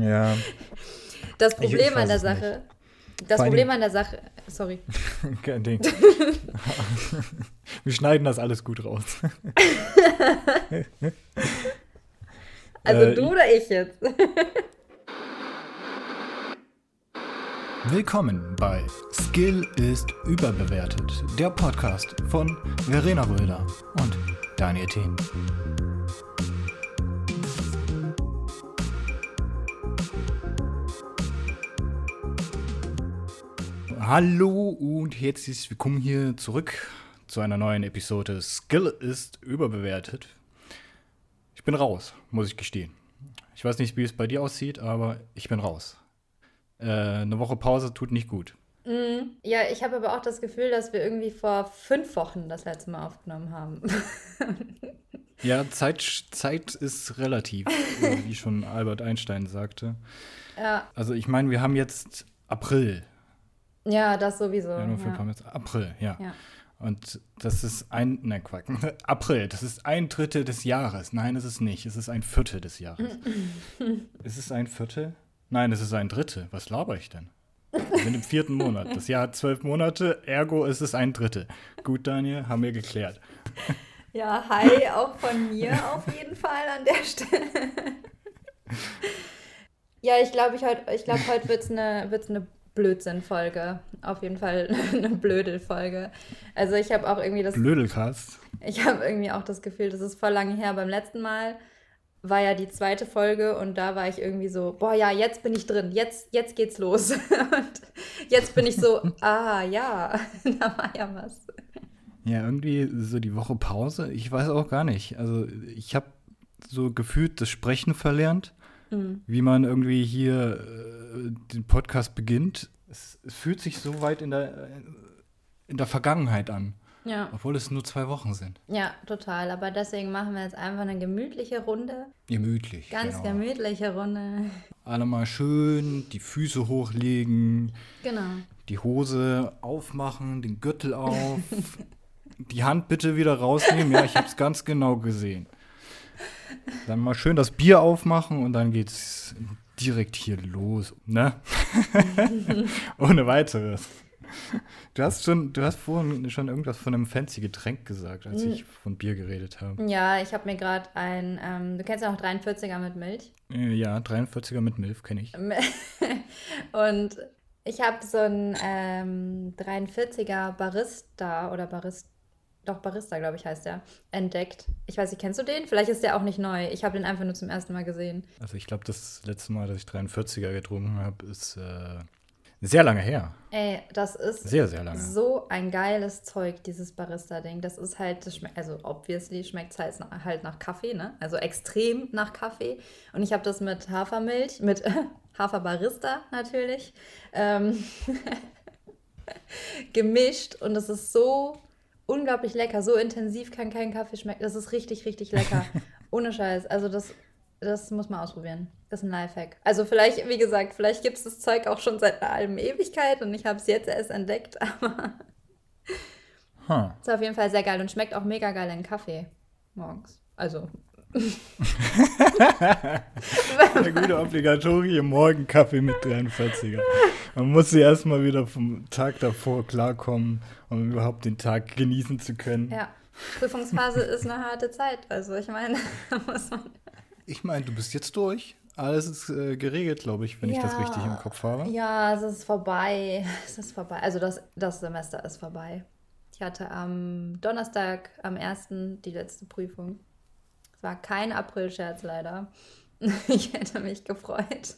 Ja. Das Ich- ich Problem weiß an der Sache. Das Vor Problem an der Sache. Sorry. Kein Ding. Wir schneiden das alles gut raus. Also Äh, du oder ich jetzt? Willkommen bei Skill ist überbewertet, der Podcast von Verena Röder und Daniel Thien. Hallo und herzlich willkommen hier zurück zu einer neuen Episode Skill ist überbewertet. Ich bin raus, muss ich gestehen. Ich weiß nicht, wie es bei dir aussieht, aber ich bin raus. Äh, eine Woche Pause tut nicht gut. Mhm. Ja, ich habe aber auch das Gefühl, dass wir irgendwie vor fünf Wochen das letzte Mal aufgenommen haben. Ja, Zeit, Zeit ist relativ, wie schon Albert Einstein sagte. ja, Also ich meine, wir haben jetzt April. Ja, das sowieso. Ja. Februar, März, April, ja. Ja. Und das ist ein, ne Quack, April, das ist ein Drittel des Jahres. Nein, es ist nicht, es ist ein Viertel des Jahres. ist es ein Viertel? Nein, es ist ein Drittel. Was laber ich denn? Wir sind im vierten Monat. Das Jahr hat zwölf Monate, ergo ist es ein Drittel. Gut, Daniel, haben wir geklärt. ja, hi, auch von mir auf jeden Fall an der Stelle. ja, ich glaube, ich heut, ich glaub, heute wird es eine wird's ne Blödsinn-Folge. Auf jeden Fall eine Blödel-Folge. Also ich habe auch irgendwie das Blödelcast. Ich habe irgendwie auch das Gefühl, das ist voll lange her. Beim letzten Mal war ja die zweite Folge und da war ich irgendwie so, boah ja, jetzt bin ich drin, jetzt, jetzt geht's los. Und jetzt bin ich so, ah ja, da war ja was. Ja, irgendwie so die Woche Pause. Ich weiß auch gar nicht. Also ich habe so gefühlt das Sprechen verlernt, Mhm. wie man irgendwie hier äh, den Podcast beginnt. Es, es fühlt sich so weit in der, äh, in der Vergangenheit an, Ja, obwohl es nur zwei Wochen sind. ja, total. Aber deswegen machen wir jetzt einfach eine gemütliche Runde. Gemütlich. Ganz genau. gemütliche Runde. Alle mal schön die Füße hochlegen, Genau. die Hose aufmachen, den Gürtel auf, die Hand bitte wieder rausnehmen. Ja, ich habe es ganz genau gesehen. Dann mal schön das Bier aufmachen und dann geht's direkt hier los, ne? Ohne weiteres. Du hast schon, du hast vorhin schon irgendwas von einem fancy Getränk gesagt, als ich von Bier geredet habe. Ja, ich habe mir gerade ein, ähm, du kennst ja noch 43er mit Milch. Äh, Ja, 43er mit Milf kenne ich. Und ich habe so einen ähm, 43er Barista oder Barista, doch Barista, glaube ich, heißt der, entdeckt. Ich weiß nicht, kennst du den? Vielleicht ist der auch nicht neu. Ich habe den einfach nur zum ersten Mal gesehen. Also ich glaube, das letzte Mal, dass ich 43er getrunken habe, ist äh, sehr lange her. Ey, das ist Sehr, sehr lange. so ein geiles Zeug, dieses Barista-Ding. Das ist halt, das schmeckt, also obviously schmeckt es halt, nach- halt nach Kaffee, ne? Also extrem nach Kaffee. Und ich habe das mit Hafermilch, mit Haferbarista natürlich, ähm, gemischt. Und das ist so unglaublich lecker. So intensiv kann kein Kaffee schmecken. Das ist richtig, richtig lecker. Ohne Scheiß. Also das, das muss man ausprobieren. Das ist ein Lifehack. Also vielleicht, wie gesagt, vielleicht gibt es das Zeug auch schon seit einer halben Ewigkeit und ich habe es jetzt erst entdeckt, aber Huh. ist auf jeden Fall sehr geil und schmeckt auch mega geil in Kaffee morgens. Also. Der gute obligatorische Morgenkaffee mit 43er. Man muss sie erstmal wieder vom Tag davor klarkommen, um überhaupt den Tag genießen zu können. ja. Prüfungsphase ist eine harte Zeit. Also ich meine, muss man. Ich meine, du bist jetzt durch. Alles ist äh, geregelt, glaube ich, wenn ich das Ja. richtig im Kopf habe. Ja, es ist vorbei. Es ist vorbei. Also das, das Semester ist vorbei. Ich hatte am Donnerstag, am 1. die letzte Prüfung. Es war kein Aprilscherz leider. Ich hätte mich gefreut.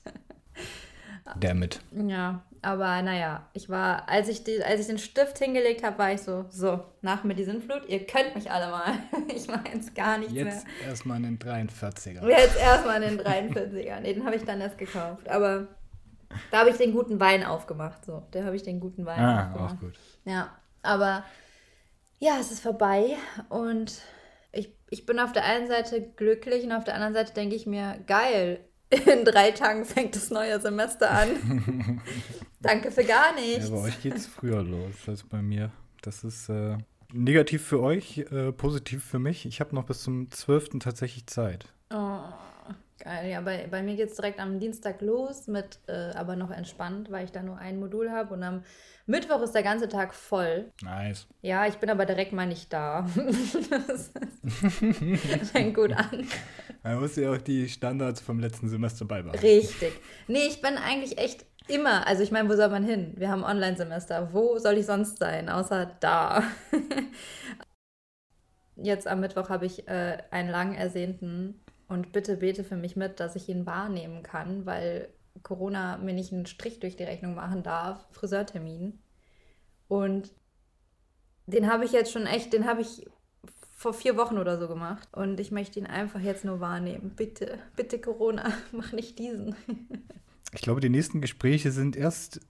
Damit. Ja, aber naja, ich war, als ich, die, als ich den Stift hingelegt habe, war ich so, so, nach mir die Sintflut, ihr könnt mich alle mal. Ich mache jetzt gar nichts Jetzt erstmal einen 43er. mehr. Jetzt erstmal den 43er. Nee, den habe ich dann erst gekauft. Aber da habe ich den guten Wein aufgemacht. So, da habe ich den guten Wein Ah, aufgemacht. auch gut. Ja, aber ja, es ist vorbei und ich, bin auf der einen Seite glücklich und auf der anderen Seite denke ich mir, geil, in drei Tagen fängt das neue Semester an. Danke für gar Ja, nichts. bei euch geht es früher los als bei mir. Das ist äh, negativ für euch, äh, positiv für mich. Ich habe noch bis zum 12. tatsächlich Zeit. Oh, Geil, ja, bei, bei mir geht es direkt am Dienstag los, mit äh, aber noch entspannt, weil ich da nur ein Modul habe. Und am Mittwoch ist der ganze Tag voll. Nice. Ja, ich bin aber direkt mal nicht da. das fängt gut an. Man muss ja auch die Standards vom letzten Semester beibehalten. Richtig. Nee, ich bin eigentlich echt immer, also ich meine, wo soll man hin? Wir haben Online-Semester. Wo soll ich sonst sein, außer da? Jetzt am Mittwoch habe ich äh, einen lang ersehnten und bitte bete für mich mit, dass ich ihn wahrnehmen kann, weil Corona mir nicht einen Strich durch die Rechnung machen darf. Friseurtermin. Und den habe ich jetzt schon echt, den habe ich vor vier Wochen oder so gemacht. Und ich möchte ihn einfach jetzt nur wahrnehmen. Bitte, bitte Corona, mach nicht diesen. Ich glaube, die nächsten Gespräche sind erst,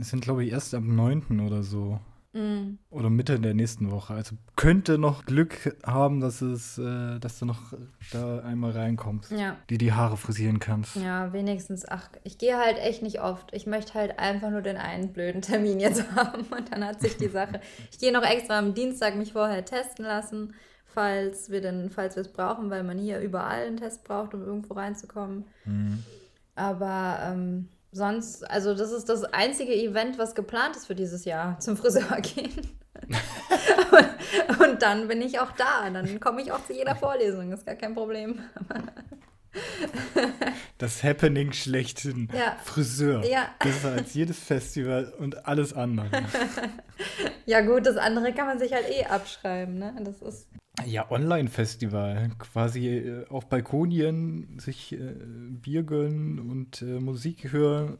sind glaube ich erst am 9. oder so. Mm. Oder Mitte der nächsten Woche. Also könnte noch Glück haben, dass es, äh, dass du noch da einmal reinkommst. Ja. Die die Haare frisieren kannst. Ja, wenigstens. Ach, ich gehe halt echt nicht oft. Ich möchte halt einfach nur den einen blöden Termin jetzt haben und dann hat sich die Sache. Ich gehe noch extra am Dienstag mich vorher testen lassen, falls wir denn, falls wir es brauchen, weil man hier überall einen Test braucht, um irgendwo reinzukommen. Mhm. Aber ähm, sonst, also das ist das einzige Event, was geplant ist für dieses Jahr, zum Friseur gehen. und, und dann bin ich auch da. Dann komme ich auch zu jeder Vorlesung, ist gar kein Problem. Das Happening schlechthin. Ja. Friseur. Ja. Besser als jedes Festival und alles andere. Ja, gut, das andere kann man sich halt eh abschreiben, ne? Das ist. Ja, Online-Festival. Quasi äh, auf Balkonien sich äh, Bier gönnen und äh, Musik hören.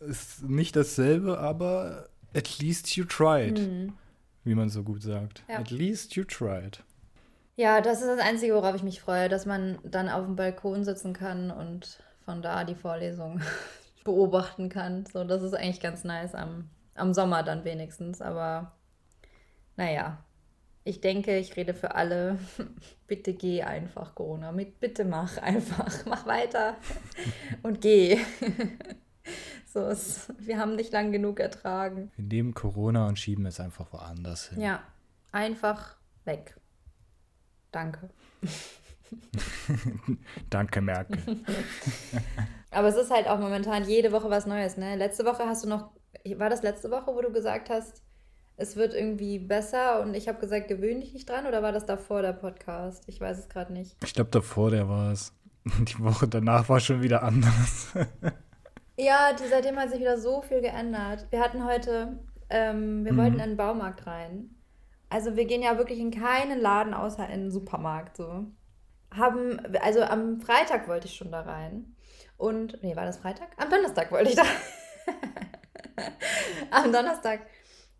Ist nicht dasselbe, aber at least you tried. Hm. Wie man so gut sagt. Ja. At least you tried. Ja, das ist das Einzige, worauf ich mich freue, dass man dann auf dem Balkon sitzen kann und von da die Vorlesung beobachten kann. So, das ist eigentlich ganz nice am, am Sommer dann wenigstens. Aber naja, ich denke, ich rede für alle. Bitte geh einfach, Corona. Mit, bitte mach einfach. Mach weiter und geh. so ist, wir haben nicht lang genug ertragen. Wir nehmen Corona und schieben es einfach woanders hin. Ja, einfach weg. Danke. Danke, Merkel. Aber es ist halt auch momentan jede Woche was Neues, ne? Letzte Woche hast du noch, war das letzte Woche, wo du gesagt hast, es wird irgendwie besser und ich habe gesagt, gewöhn dich nicht dran oder war das davor der Podcast? Ich weiß es gerade nicht. Ich glaube, davor der war es. Die Woche danach war schon wieder anders. Ja, die, seitdem hat sich wieder so viel geändert. Wir hatten heute, ähm, wir Mhm. wollten in den Baumarkt rein. Also wir gehen ja wirklich in keinen Laden außer in den Supermarkt so. Haben, also am Freitag wollte ich schon da rein. Und, nee, war das Freitag? Am Donnerstag wollte ich da. am Donnerstag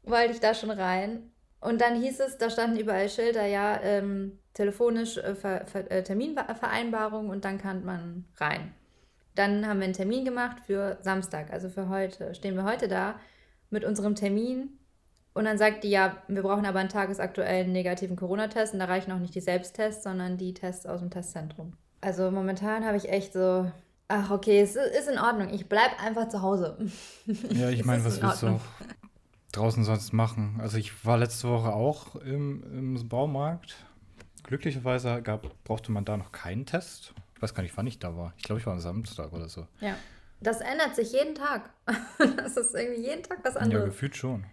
wollte ich da schon rein. Und dann hieß es, da standen überall Schilder, ja, ähm, telefonisch äh, Ver, Ver, äh, Terminvereinbarung und dann kann man rein. Dann haben wir einen Termin gemacht für Samstag, also für heute. Stehen wir heute da mit unserem Termin und dann sagt die, ja, wir brauchen aber einen tagesaktuellen negativen Corona-Test und da reichen auch nicht die Selbsttests, sondern die Tests aus dem Testzentrum. Also momentan habe ich echt so, ach okay, es ist in Ordnung, ich bleibe einfach zu Hause. Ja, ich meine, was willst du auch draußen sonst machen? Also ich war letzte Woche auch im, im Baumarkt. Glücklicherweise gab, brauchte man da noch keinen Test. Ich weiß gar nicht, wann ich da war. Ich glaube, ich war am Samstag oder so. Ja. Das ändert sich jeden Tag. Das ist irgendwie jeden Tag was Ja, anderes. gefühlt schon.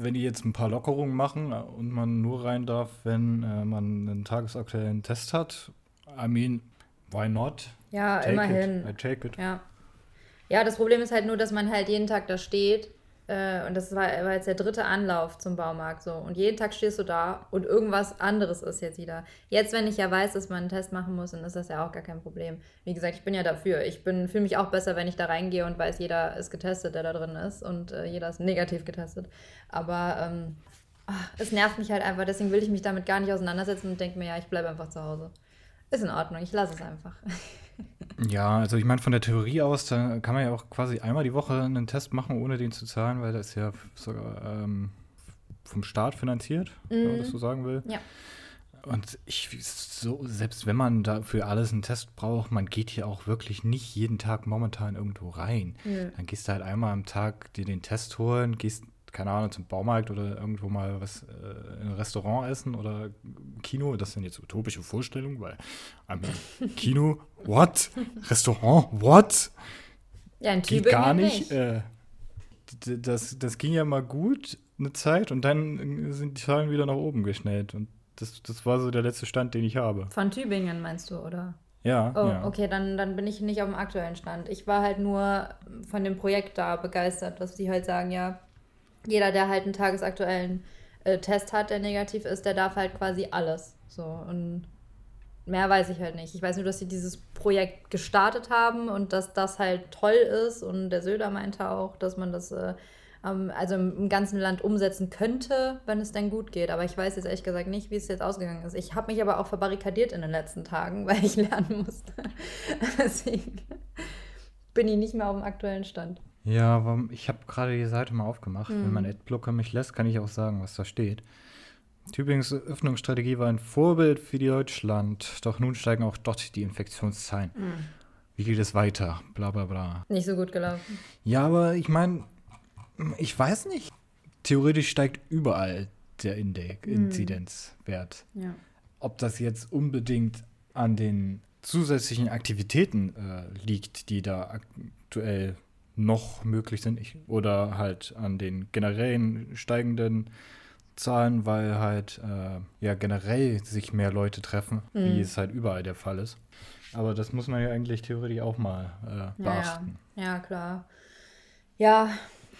Wenn die jetzt ein paar Lockerungen machen und man nur rein darf, wenn äh, man einen tagesaktuellen Test hat, I mean, why not? Ja, Take immerhin. It. I take it. Ja. Ja, das Problem ist halt nur, dass man halt jeden Tag da steht. Äh, und das war, war jetzt der dritte Anlauf zum Baumarkt so. Und jeden Tag stehst du da und irgendwas anderes ist jetzt wieder. Jetzt, wenn ich ja weiß, dass man einen Test machen muss, dann ist das ja auch gar kein Problem. Wie gesagt, ich bin ja dafür. Ich fühle mich auch besser, wenn ich da reingehe und weiß, jeder ist getestet, der da drin ist. Und äh, jeder ist negativ getestet. Aber ähm, ach, es nervt mich halt einfach. Deswegen will ich mich damit gar nicht auseinandersetzen und denke mir, ja, ich bleibe einfach zu Hause. Ist in Ordnung, ich lasse es einfach. Ja, also ich meine, von der Theorie aus, da kann man ja auch quasi einmal die Woche einen Test machen, ohne den zu zahlen, weil das ist ja sogar ähm, vom Staat finanziert, wenn man Mhm. das so sagen will. Ja. Und ich, so, selbst wenn man dafür alles einen Test braucht, man geht hier auch wirklich nicht jeden Tag momentan irgendwo rein. Nö. Dann gehst du halt einmal am Tag dir den Test holen, gehst keine Ahnung, zum Baumarkt oder irgendwo mal was äh, in ein Restaurant essen oder Kino. Das sind jetzt utopische Vorstellungen, weil Kino, what? Restaurant, what? Ja, in Geht Tübingen gar nicht. Äh, d- das, das ging ja mal gut eine Zeit und dann sind die Zahlen wieder nach oben geschnellt. Und das, das war so der letzte Stand, den ich habe. Von Tübingen meinst du, oder? Ja, Oh, ja. okay, dann, dann bin ich nicht auf dem aktuellen Stand. Ich war halt nur von dem Projekt da begeistert, dass die halt sagen, ja, jeder, der halt einen tagesaktuellen äh, Test hat, der negativ ist, der darf halt quasi alles. So, und mehr weiß ich halt nicht. Ich weiß nur, dass sie dieses Projekt gestartet haben und dass das halt toll ist. Und der Söder meinte auch, dass man das äh, also im ganzen Land umsetzen könnte, wenn es denn gut geht. Aber ich weiß jetzt ehrlich gesagt nicht, wie es jetzt ausgegangen ist. Ich habe mich aber auch verbarrikadiert in den letzten Tagen, weil ich lernen musste. Deswegen bin ich nicht mehr auf dem aktuellen Stand. Ja, aber ich habe gerade die Seite mal aufgemacht. Wenn Mhm. mein Adblocker mich lässt, kann ich auch sagen, was da steht. Tübingens Öffnungsstrategie war ein Vorbild für Deutschland, doch nun steigen auch dort die Infektionszahlen. Wie geht es weiter? Bla bla bla. Nicht so gut gelaufen. Ja, aber ich meine, ich weiß nicht. Theoretisch steigt überall der Index, Inzidenzwert. Ja. Ob das jetzt unbedingt an den zusätzlichen Aktivitäten äh, liegt, die da aktuell noch möglich sind, ich, oder halt an den generellen steigenden Zahlen, weil halt äh, ja generell sich mehr Leute treffen, wie Mhm. es halt überall der Fall ist. Aber das muss man ja eigentlich theoretisch auch mal äh, Ja, ja. beachten. ja, klar. Ja,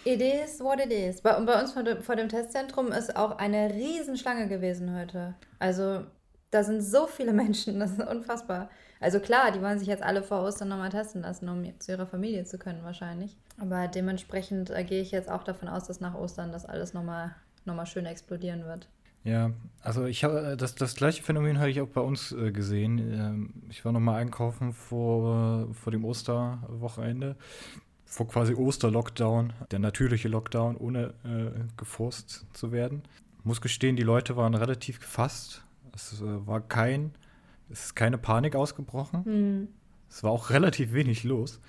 it is what it is. Bei, und bei uns vor dem, vor dem Testzentrum ist auch eine Riesenschlange gewesen heute. Also, da sind so viele Menschen, das ist unfassbar. Also klar, die wollen sich jetzt alle vor Ostern nochmal testen lassen, um zu ihrer Familie zu können wahrscheinlich. Aber dementsprechend äh, gehe ich jetzt auch davon aus, dass nach Ostern das alles nochmal noch mal schön explodieren wird. Ja, also ich habe das, das gleiche Phänomen habe ich auch bei uns äh, gesehen. Ähm, ich war noch mal einkaufen vor, vor dem Osterwochenende, vor quasi Osterlockdown, der natürliche Lockdown, ohne äh, geforst zu werden. Muss gestehen, die Leute waren relativ gefasst. Es äh, war kein, es ist keine Panik ausgebrochen. Es war auch relativ wenig los.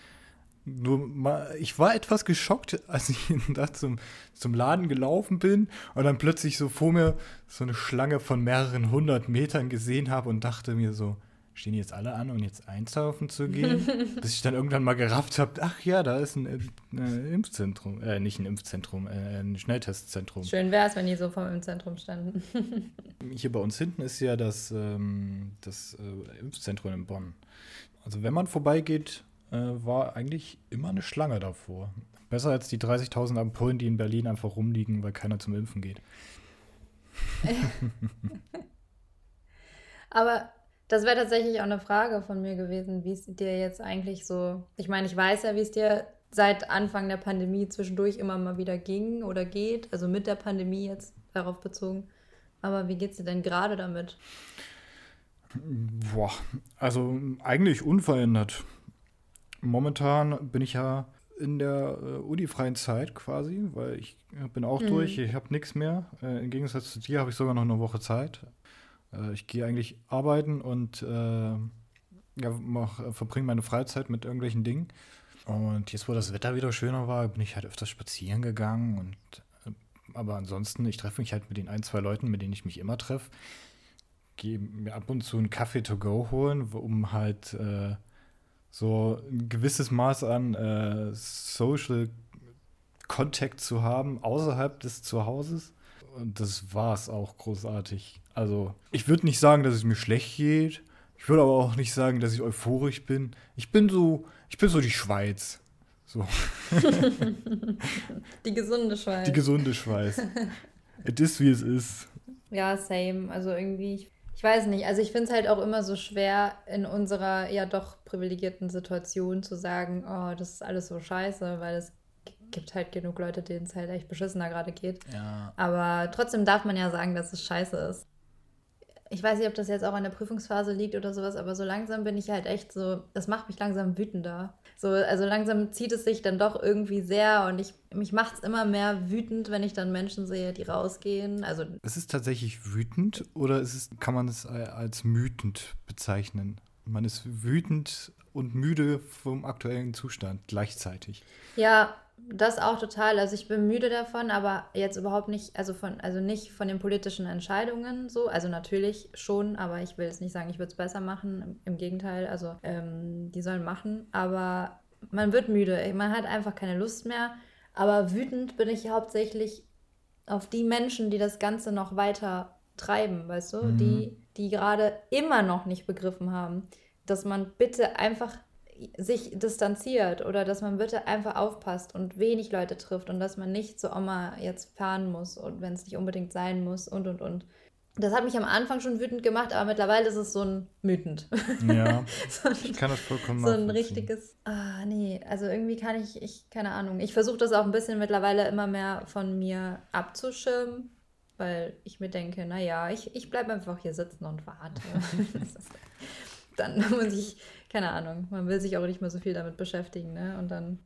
Nur mal, ich war etwas geschockt, als ich da zum, zum Laden gelaufen bin und dann plötzlich so vor mir so eine Schlange von mehreren hundert Metern gesehen habe und dachte mir so, stehen jetzt alle an, um jetzt einkaufen zu gehen? Bis ich dann irgendwann mal gerafft habe, ach ja, da ist ein, äh, Impfzentrum, äh, nicht ein Impfzentrum, äh, ein Schnelltestzentrum. Schön wäre es, wenn die so vor im Zentrum standen. Hier bei uns hinten ist ja das, ähm, das äh, Impfzentrum in Bonn. Also wenn man vorbeigeht, äh, war eigentlich immer eine Schlange davor. Besser als die 30.000 Ampullen, die in Berlin einfach rumliegen, weil keiner zum Impfen geht. Aber das wäre tatsächlich auch eine Frage von mir gewesen, wie es dir jetzt eigentlich so. Ich meine, ich weiß ja, wie es dir seit Anfang der Pandemie zwischendurch immer mal wieder ging oder geht, also mit der Pandemie jetzt darauf bezogen. Aber wie geht's dir denn gerade damit? Boah, also eigentlich unverändert. Momentan bin ich ja in der äh, unifreien Zeit quasi, weil ich bin auch Mhm. durch, ich habe nichts mehr. Äh, Im Gegensatz zu dir habe ich sogar noch eine Woche Zeit. Äh, ich gehe eigentlich arbeiten und äh, ja, mach, äh, verbringe meine Freizeit mit irgendwelchen Dingen. Und jetzt, wo das Wetter wieder schöner war, bin ich halt öfters spazieren gegangen. Und, äh, aber ansonsten, ich treffe mich halt mit den ein, zwei Leuten, mit denen ich mich immer treffe. Gehe mir ab und zu einen Kaffee to go holen, um halt äh, so ein gewisses Maß an äh, Social Contact zu haben außerhalb des Zuhauses. Und das war es auch großartig. Also, ich würde nicht sagen, dass es mir schlecht geht. Ich würde aber auch nicht sagen, dass ich euphorisch bin. Ich bin so, ich bin so die Schweiz. So, Die gesunde Schweiz. die gesunde Schweiz. es ist, wie es ist. Ja, same. Also irgendwie, ich, ich weiß nicht. Also ich finde es halt auch immer so schwer, in unserer ja doch privilegierten Situation zu sagen, oh, das ist alles so scheiße, weil es gibt halt genug Leute, denen es halt echt beschissener gerade geht. Ja. Aber trotzdem darf man ja sagen, dass es scheiße ist. Ich weiß nicht, ob das jetzt auch an der Prüfungsphase liegt oder sowas, aber so langsam bin ich halt echt so, das macht mich langsam wütender. So, also langsam zieht es sich dann doch irgendwie sehr und ich, mich macht es immer mehr wütend, wenn ich dann Menschen sehe, die rausgehen. Also Ist es tatsächlich wütend oder ist es, kann man es als mütend bezeichnen? Man ist wütend und müde vom aktuellen Zustand gleichzeitig. Ja, das auch total. Also ich bin müde davon, aber jetzt überhaupt nicht, also von, also nicht von den politischen Entscheidungen so. Also natürlich schon, aber ich will jetzt nicht sagen, ich würde es besser machen. Im Gegenteil, also ähm, die sollen machen. Aber man wird müde. Man hat einfach keine Lust mehr. Aber wütend bin ich hauptsächlich auf die Menschen, die das Ganze noch weiter treiben, weißt du? Mhm. Die, die gerade immer noch nicht begriffen haben, dass man bitte einfach sich distanziert oder dass man bitte einfach aufpasst und wenig Leute trifft und dass man nicht zu Oma jetzt fahren muss und wenn es nicht unbedingt sein muss und und und. Das hat mich am Anfang schon wütend gemacht, aber mittlerweile ist es so ein wütend. Ja, so ein, ich kann das vollkommen So ein richtiges, ah nee, also irgendwie kann ich, ich keine Ahnung. Ich versuche das auch ein bisschen mittlerweile immer mehr von mir abzuschirmen, weil ich mir denke, naja, ich, ich bleibe einfach hier sitzen und warte. dann muss ich keine Ahnung, man will sich auch nicht mehr so viel damit beschäftigen, ne? Und dann,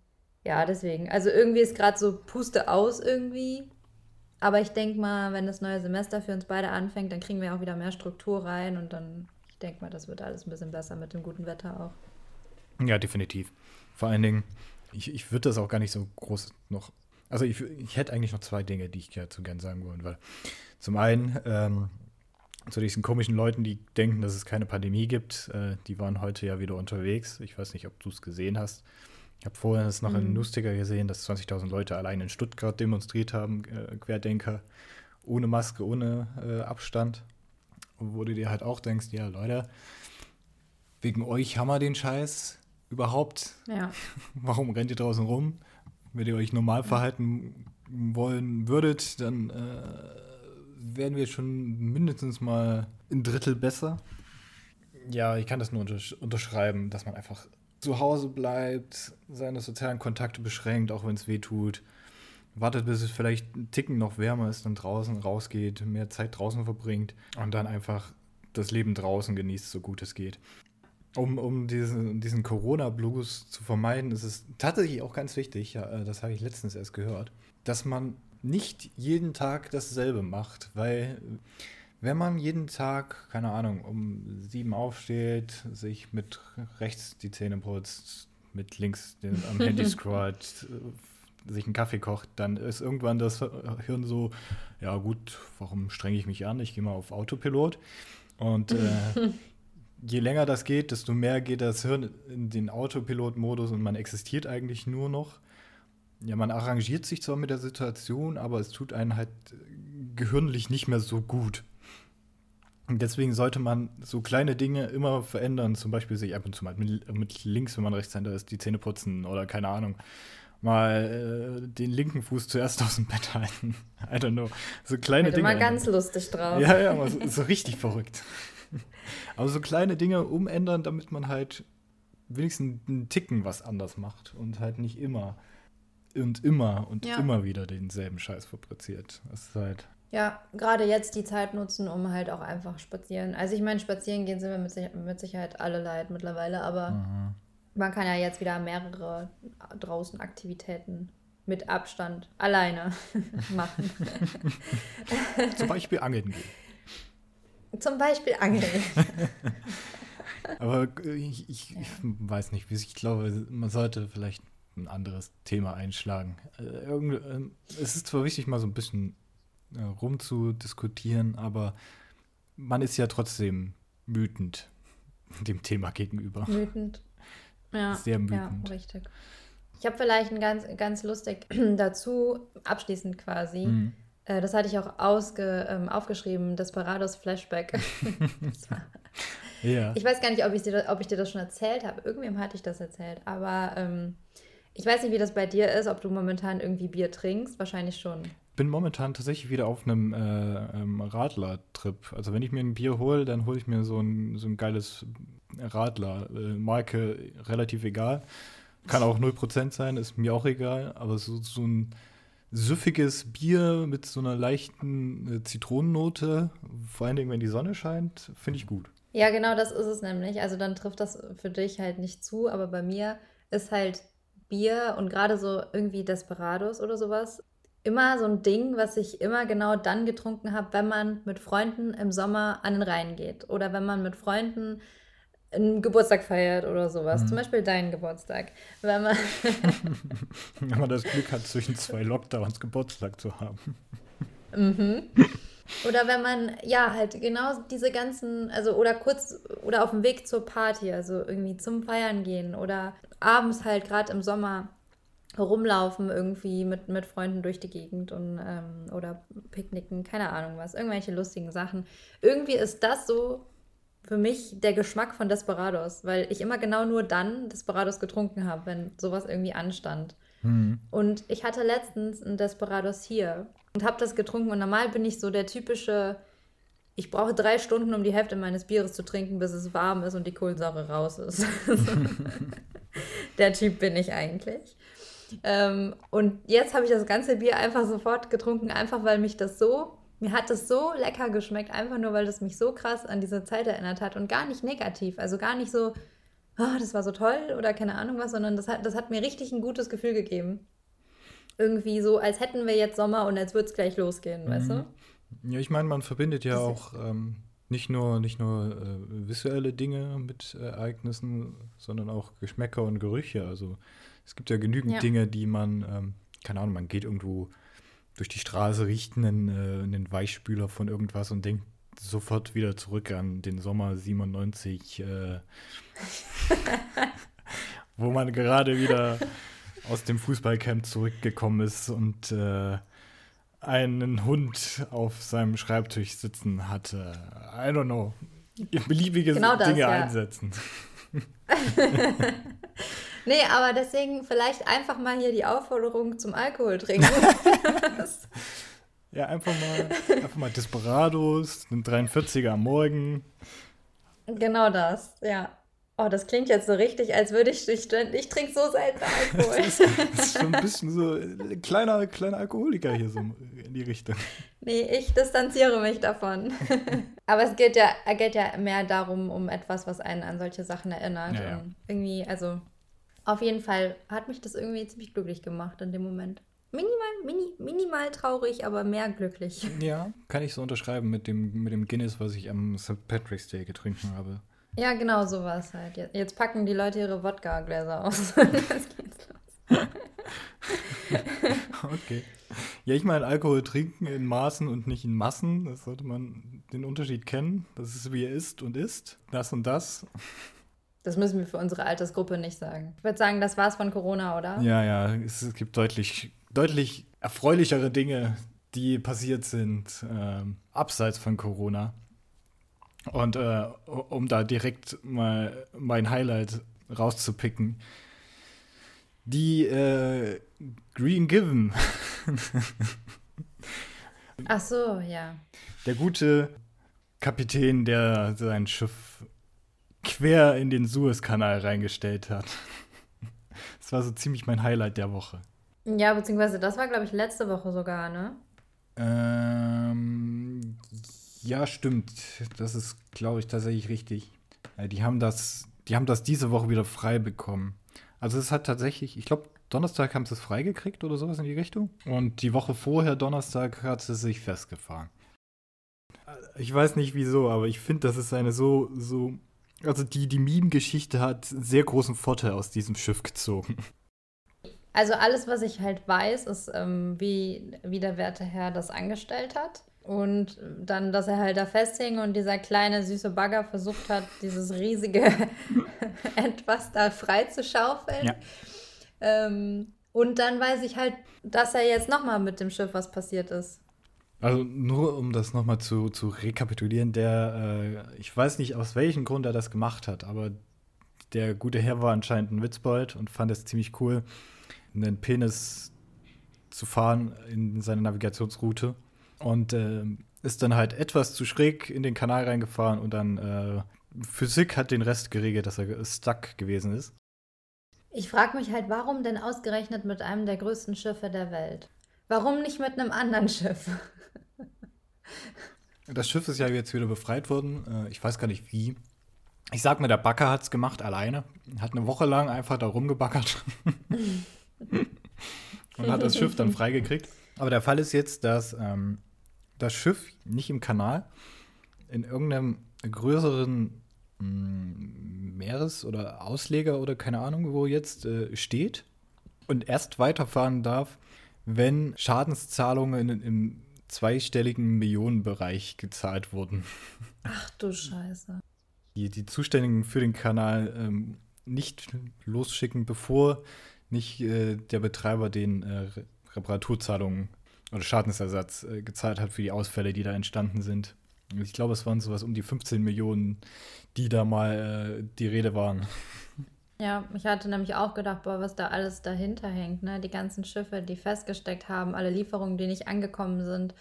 ja, deswegen. Also irgendwie ist gerade so Puste aus irgendwie. Aber ich denke mal, wenn das neue Semester für uns beide anfängt, dann kriegen wir auch wieder mehr Struktur rein und dann, ich denke mal, das wird alles ein bisschen besser mit dem guten Wetter auch. Ja, definitiv. Vor allen Dingen, ich, ich würde das auch gar nicht so groß noch. Also ich, ich hätte eigentlich noch zwei Dinge, die ich dazu gerne sagen wollen, weil zum einen, ähm, zu diesen komischen Leuten, die denken, dass es keine Pandemie gibt. Äh, die waren heute ja wieder unterwegs. Ich weiß nicht, ob du es gesehen hast. Ich habe vorhin es noch mhm. in Newsticker gesehen, dass 20.000 Leute allein in Stuttgart demonstriert haben, äh, Querdenker, ohne Maske, ohne äh, Abstand. Wo du dir halt auch denkst, ja Leute, wegen euch haben wir den Scheiß überhaupt. Ja. Warum rennt ihr draußen rum? Wenn ihr euch normal verhalten wollen würdet, dann äh, wären wir schon mindestens mal ein Drittel besser. Ja, ich kann das nur untersch unterschreiben, dass man einfach zu Hause bleibt, seine sozialen Kontakte beschränkt, auch wenn es weh tut. Wartet, bis es vielleicht ein Ticken noch wärmer ist, dann draußen rausgeht, mehr Zeit draußen verbringt und dann einfach das Leben draußen genießt, so gut es geht. Um, um diesen, diesen Corona-Blues zu vermeiden, ist es tatsächlich auch ganz wichtig, ja, äh, das habe ich letztens erst gehört, dass man nicht jeden Tag dasselbe macht, weil wenn man jeden Tag, keine Ahnung, um sieben aufsteht, sich mit rechts die Zähne putzt, mit links den, am Handy scrollt, sich einen Kaffee kocht, dann ist irgendwann das Hirn so, ja gut, warum strenge ich mich an? Ich gehe mal auf Autopilot. Und äh, je länger das geht, desto mehr geht das Hirn in den Autopilot-Modus und man existiert eigentlich nur noch ja, man arrangiert sich zwar mit der Situation, aber es tut einen halt gehirnlich nicht mehr so gut. Und deswegen sollte man so kleine Dinge immer verändern, zum Beispiel sich ab und zu mal mit, mit links, wenn man Rechtshänder ist, die Zähne putzen oder keine Ahnung, mal äh, den linken Fuß zuerst aus dem Bett halten. I don't know. So kleine Dinge. mal ganz lustig drauf. Ja, ja, aber so, so richtig verrückt. Aber so kleine Dinge umändern, damit man halt wenigstens einen Ticken was anders macht und halt nicht immer und immer und ja. immer wieder denselben Scheiß fabriziert. Das ist halt. Ja, gerade jetzt die Zeit nutzen, um halt auch einfach spazieren. Also ich meine, spazieren gehen sind wir mit, Sicher mit Sicherheit alle leid mittlerweile, aber mhm. man kann ja jetzt wieder mehrere draußen Aktivitäten mit Abstand alleine machen. Zum Beispiel angeln gehen. Zum Beispiel angeln. aber ich, ich, ich weiß nicht, ich glaube, man sollte vielleicht ein anderes Thema einschlagen. Äh, ähm, es ist zwar wichtig, mal so ein bisschen äh, rumzudiskutieren, aber man ist ja trotzdem wütend dem Thema gegenüber. Wütend. Ja, Sehr wütend. Ja, richtig. Ich habe vielleicht ein ganz, ganz lustig dazu, abschließend quasi. Mhm. Äh, das hatte ich auch ausge, ähm, aufgeschrieben, Desperados Flashback. ja. Ich weiß gar nicht, ob ich dir, ob ich dir das schon erzählt habe. Irgendwem hatte ich das erzählt. Aber ähm, ich weiß nicht, wie das bei dir ist, ob du momentan irgendwie Bier trinkst. Wahrscheinlich schon. Bin momentan tatsächlich wieder auf einem äh, ähm, Radler-Trip. Also wenn ich mir ein Bier hole, dann hole ich mir so ein, so ein geiles Radler. Äh, Marke relativ egal. Kann auch 0% sein, ist mir auch egal. Aber so, so ein süffiges Bier mit so einer leichten äh, Zitronennote, vor allen Dingen, wenn die Sonne scheint, finde ich gut. Ja, genau das ist es nämlich. Also dann trifft das für dich halt nicht zu, aber bei mir ist halt Bier und gerade so irgendwie Desperados oder sowas immer so ein Ding, was ich immer genau dann getrunken habe, wenn man mit Freunden im Sommer an den Rhein geht oder wenn man mit Freunden einen Geburtstag feiert oder sowas. Mhm. Zum Beispiel deinen Geburtstag. Wenn man, wenn man das Glück hat, zwischen zwei Lockdowns Geburtstag zu haben. Mhm. Oder wenn man, ja, halt genau diese ganzen, also oder kurz oder auf dem Weg zur Party, also irgendwie zum Feiern gehen oder abends halt gerade im Sommer rumlaufen irgendwie mit, mit Freunden durch die Gegend und ähm, oder picknicken, keine Ahnung was, irgendwelche lustigen Sachen. Irgendwie ist das so für mich der Geschmack von Desperados, weil ich immer genau nur dann Desperados getrunken habe, wenn sowas irgendwie anstand. Mhm. Und ich hatte letztens ein Desperados hier und habe das getrunken und normal bin ich so der typische, ich brauche drei Stunden, um die Hälfte meines Bieres zu trinken, bis es warm ist und die Kohlensäure raus ist. der Typ bin ich eigentlich. Ähm, und jetzt habe ich das ganze Bier einfach sofort getrunken, einfach weil mich das so mir hat es so lecker geschmeckt, einfach nur, weil es mich so krass an diese Zeit erinnert hat und gar nicht negativ. Also gar nicht so, oh, das war so toll oder keine Ahnung was, sondern das hat, das hat mir richtig ein gutes Gefühl gegeben. Irgendwie so, als hätten wir jetzt Sommer und als würde es gleich losgehen, mhm. weißt du? Ja, ich meine, man verbindet ja auch ähm, nicht nur, nicht nur äh, visuelle Dinge mit äh, Ereignissen, sondern auch Geschmäcker und Gerüche. Also es gibt ja genügend ja. Dinge, die man, ähm, keine Ahnung, man geht irgendwo durch die Straße, riecht einen, äh, einen Weichspüler von irgendwas und denkt sofort wieder zurück an den Sommer 97, äh, wo man gerade wieder aus dem Fußballcamp zurückgekommen ist und äh, einen Hund auf seinem Schreibtisch sitzen hatte. I don't know. Beliebige genau das, Dinge ja. einsetzen. Nee, aber deswegen vielleicht einfach mal hier die Aufforderung zum Alkohol trinken. ja, einfach mal, einfach mal Desperados, einen 43er am Morgen. Genau das, ja. Oh, das klingt jetzt so richtig, als würde ich ich, ich trinke so selten Alkohol. das, ist, das ist schon ein bisschen so ein kleiner, kleiner Alkoholiker hier so in die Richtung. Nee, ich distanziere mich davon. Aber es geht ja, geht ja mehr darum, um etwas, was einen an solche Sachen erinnert. Ja, ja. irgendwie, also auf jeden Fall hat mich das irgendwie ziemlich glücklich gemacht in dem Moment. Minimal, mini, minimal traurig, aber mehr glücklich. Ja, kann ich so unterschreiben mit dem, mit dem Guinness, was ich am St. Patrick's Day getrunken habe. Ja, genau sowas halt. Jetzt packen die Leute ihre Wodka-Gläser aus. Jetzt geht's los. okay. Ja, ich meine, Alkohol trinken in Maßen und nicht in Massen. Das sollte man den Unterschied kennen. Das ist, wie er ist und ist. Das und das. Das müssen wir für unsere Altersgruppe nicht sagen. Ich würde sagen, das war's von Corona, oder? Ja, ja, es, gibt deutlich, deutlich erfreulichere Dinge, die passiert sind ähm, abseits von Corona. Und äh, um da direkt mal mein Highlight rauszupicken, die äh, Green Given. Ach so, ja. Der gute Kapitän, der sein Schiff quer in den Suezkanal reingestellt hat. Das war so ziemlich mein Highlight der Woche. Ja, beziehungsweise das war, glaube ich, letzte Woche sogar, ne? Ähm, ja, stimmt. Das ist, glaube ich, tatsächlich richtig. Die haben das, die haben das diese Woche wieder frei bekommen. Also es hat tatsächlich, ich glaube, Donnerstag haben sie es freigekriegt oder sowas in die Richtung. Und die Woche vorher, Donnerstag, hat sie sich festgefahren. Ich weiß nicht wieso, aber ich finde, das ist eine so, so also die, die Meme-Geschichte hat sehr großen Vorteil aus diesem Schiff gezogen. Also alles, was ich halt weiß, ist, ähm, wie, wie der werte Herr das angestellt hat. Und dann, dass er halt da festhing und dieser kleine süße Bagger versucht hat, dieses riesige etwas da frei zu schaufeln. Ja. Ähm, und dann weiß ich halt, dass er jetzt nochmal mit dem Schiff was passiert ist. Also nur um das nochmal zu, zu rekapitulieren, der, äh, ich weiß nicht aus welchem Grund er das gemacht hat, aber der gute Herr war anscheinend ein Witzbold und fand es ziemlich cool, einen Penis zu fahren in seine Navigationsroute und äh, ist dann halt etwas zu schräg in den Kanal reingefahren und dann äh, Physik hat den Rest geregelt, dass er stuck gewesen ist. Ich frage mich halt, warum denn ausgerechnet mit einem der größten Schiffe der Welt? Warum nicht mit einem anderen Schiff? Das Schiff ist ja jetzt wieder befreit worden. Äh, ich weiß gar nicht wie. Ich sag mir, der Backer hat es gemacht alleine. Hat eine Woche lang einfach da rumgebackert. und hat das Schiff dann freigekriegt. Aber der Fall ist jetzt, dass ähm, das Schiff nicht im Kanal in irgendeinem größeren mh, mm, Meeres- oder Ausleger oder keine Ahnung, wo jetzt äh, steht und erst weiterfahren darf, wenn Schadenszahlungen in, im zweistelligen Millionenbereich gezahlt wurden. Ach du Scheiße. Die, die Zuständigen für den Kanal ähm, nicht losschicken, bevor nicht äh, der Betreiber den äh, Reparaturzahlungen oder Schadensersatz äh, gezahlt hat für die Ausfälle, die da entstanden sind. Ich glaube, es waren sowas um die 15 Millionen, die da mal äh, die Rede waren. Ja, ich hatte nämlich auch gedacht, boah, was da alles dahinter hängt, ne? Die ganzen Schiffe, die festgesteckt haben, alle Lieferungen, die nicht angekommen sind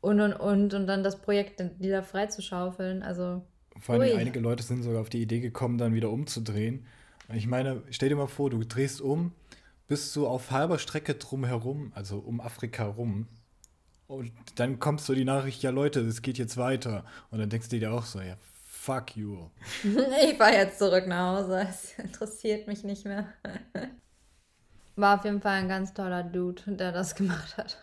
und und und und dann das Projekt, die da freizuschaufeln. Also. Vor allem einige Leute sind sogar auf die Idee gekommen, dann wieder umzudrehen. Ich meine, stell dir mal vor, du drehst um, bist so auf halber Strecke drumherum, also um Afrika rum. Und dann kommst so die Nachricht, ja Leute, es geht jetzt weiter. Und dann denkst du dir auch so, ja, fuck you. Ich fahre jetzt zurück nach Hause. Es interessiert mich nicht mehr. War auf jeden Fall ein ganz toller Dude, der das gemacht hat.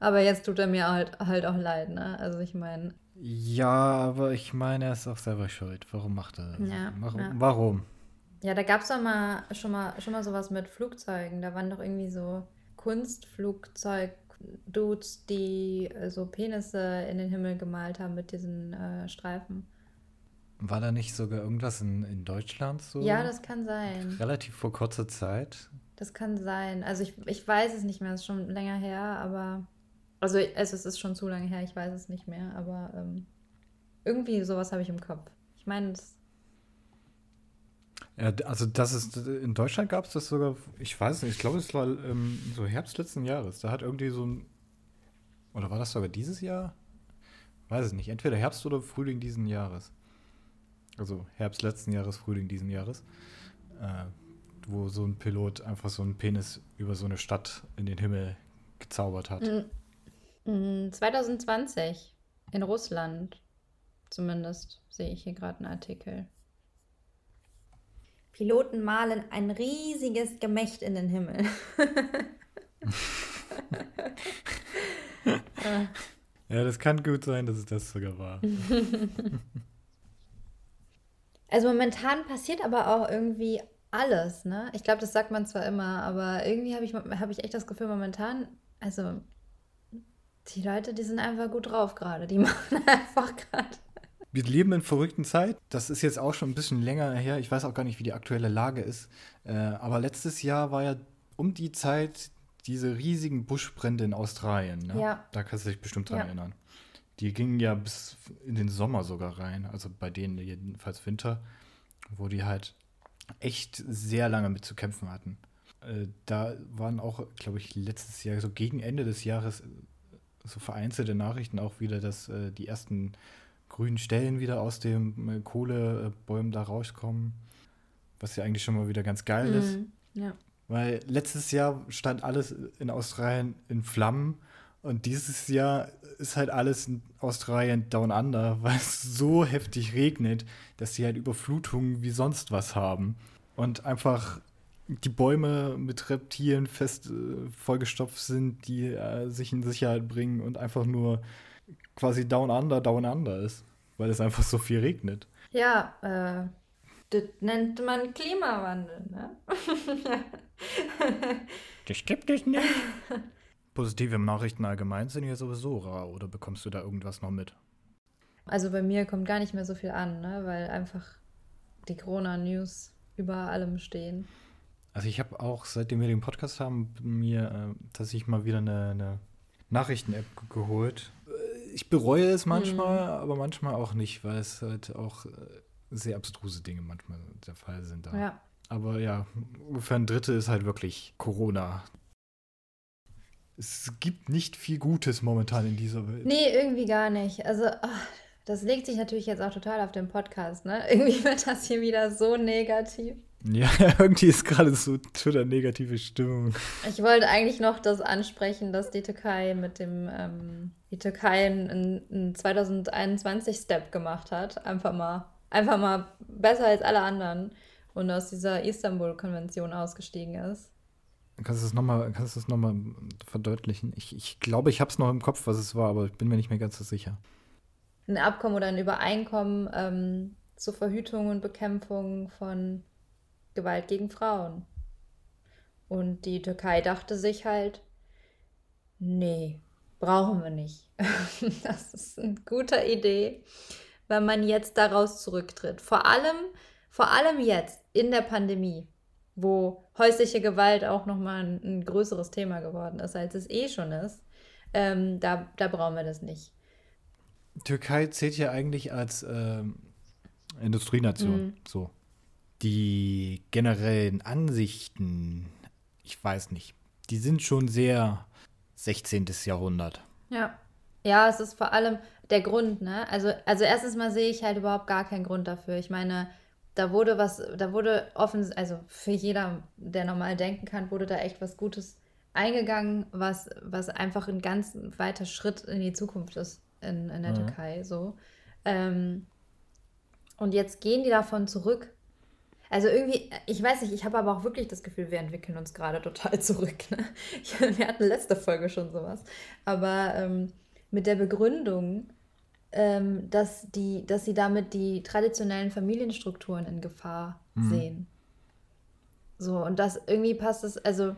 Aber jetzt tut er mir halt, halt auch leid, ne? Also ich meine, Ja, aber ich meine, er ist auch selber schuld. Warum macht er das? Ja, warum? ja. warum? Ja, da gab es doch mal schon mal schon mal sowas mit Flugzeugen. Da waren doch irgendwie so Kunstflugzeug-Dudes, die äh, so Penisse in den Himmel gemalt haben mit diesen äh, Streifen. War da nicht sogar irgendwas in, in Deutschland so? Ja, das kann sein. Relativ vor kurzer Zeit. Das kann sein. Also ich, ich weiß es nicht mehr, es ist schon länger her, aber. Also, also es ist schon zu lange her, ich weiß es nicht mehr, aber ähm, irgendwie sowas habe ich im Kopf. Ich meine, das, Ja, also das ist, in Deutschland gab es das sogar, ich weiß nicht, ich glaube, es war ähm, so Herbst letzten Jahres. Da hat irgendwie so ein, oder war das sogar dieses Jahr? Weiß es nicht, entweder Herbst oder Frühling diesen Jahres. Also Herbst letzten Jahres, Frühling diesen Jahres. Äh, wo so ein Pilot einfach so einen Penis über so eine Stadt in den Himmel gezaubert hat. Mm, 2020 in Russland, zumindest sehe ich hier gerade einen Artikel. Piloten malen ein riesiges Gemächt in den Himmel. Ja, das kann gut sein, dass es das sogar war. Also momentan passiert aber auch irgendwie alles, ne? Ich glaube, das sagt man zwar immer, aber irgendwie habe ich, hab ich echt das Gefühl, momentan, also die Leute, die sind einfach gut drauf gerade. Die machen einfach gerade. Wir leben in verrückten Zeit. Das ist jetzt auch schon ein bisschen länger her. Ich weiß auch gar nicht, wie die aktuelle Lage ist. Äh, aber letztes Jahr war ja um die Zeit diese riesigen Buschbrände in Australien. Ne? Ja. Da kannst du dich bestimmt dran Ja. erinnern. Die gingen ja bis in den Sommer sogar rein. Also bei denen jedenfalls Winter, wo die halt echt sehr lange mit zu kämpfen hatten. Äh, da waren auch, glaube ich, letztes Jahr, so gegen Ende des Jahres, äh, so vereinzelte Nachrichten auch wieder, dass äh, die ersten grünen Stellen wieder aus den äh, Kohlebäumen da rauskommen. Was ja eigentlich schon mal wieder ganz geil ist. Mhm. Ja. Weil letztes Jahr stand alles in Australien in Flammen und dieses Jahr ist halt alles in Australien down under, weil es so heftig regnet, dass sie halt Überflutungen wie sonst was haben. Und einfach die Bäume mit Reptilien fest äh, vollgestopft sind, die äh, sich in Sicherheit bringen und einfach nur quasi down under, down under ist, weil es einfach so viel regnet. Ja, äh, das nennt man Klimawandel, ne? Das gibt es nicht. Positive Nachrichten allgemein sind ja sowieso rar, oder bekommst du da irgendwas noch mit? Also bei mir kommt gar nicht mehr so viel an, ne? Weil einfach die Corona-News über allem stehen. Also ich habe auch, seitdem wir den Podcast haben, mir äh, tatsächlich mal wieder eine, eine Nachrichten-App ge- geholt. Ich bereue es manchmal, aber manchmal auch nicht, weil es halt auch äh, sehr abstruse Dinge manchmal der Fall sind da. Ja. Aber ja, ungefähr ein Drittel ist halt wirklich Corona. Es gibt nicht viel Gutes momentan in dieser Welt. Nee, irgendwie gar nicht. Also, ach, das legt sich natürlich jetzt auch total auf den Podcast, ne? Irgendwie wird das hier wieder so negativ. Ja, irgendwie ist gerade so Twitter negative Stimmung. Ich wollte eigentlich noch das ansprechen, dass die Türkei mit dem, ähm, die Türkei einen, einen 2021-Step gemacht hat. Einfach mal, einfach mal besser als alle anderen und aus dieser Istanbul-Konvention ausgestiegen ist. Kannst du das nochmal noch verdeutlichen? Ich, ich glaube, ich habe es noch im Kopf, was es war, aber ich bin mir nicht mehr ganz so sicher. Ein Abkommen oder ein Übereinkommen, ähm, zur Verhütung und Bekämpfung von Gewalt gegen Frauen. Und die Türkei dachte sich halt, nee, brauchen wir nicht. das ist eine gute Idee, wenn man jetzt daraus zurücktritt. Vor allem, vor allem jetzt in der Pandemie, wo häusliche Gewalt auch nochmal ein, ein größeres Thema geworden ist, als es eh schon ist. Ähm, da, da brauchen wir das nicht. Türkei zählt ja eigentlich als ähm, Industrienation. Mhm. So. Die generellen Ansichten, ich weiß nicht, die sind schon sehr 16. Jahrhundert. Ja. Ja, es ist vor allem der Grund, ne? Also, also erstens mal sehe ich halt überhaupt gar keinen Grund dafür. Ich meine, da wurde was, da wurde offen, also für jeder, der normal denken kann, wurde da echt was Gutes eingegangen, was, was einfach ein ganz weiter Schritt in die Zukunft ist in, in der mhm. Türkei. So. Ähm, und jetzt gehen die davon zurück. Also irgendwie, ich weiß nicht, ich habe aber auch wirklich das Gefühl, wir entwickeln uns gerade total zurück. Ne? Ich, wir hatten letzte Folge schon sowas. Aber ähm, mit der Begründung, ähm, dass, die, dass sie damit die traditionellen Familienstrukturen in Gefahr mhm. sehen. So, und das irgendwie passt es, also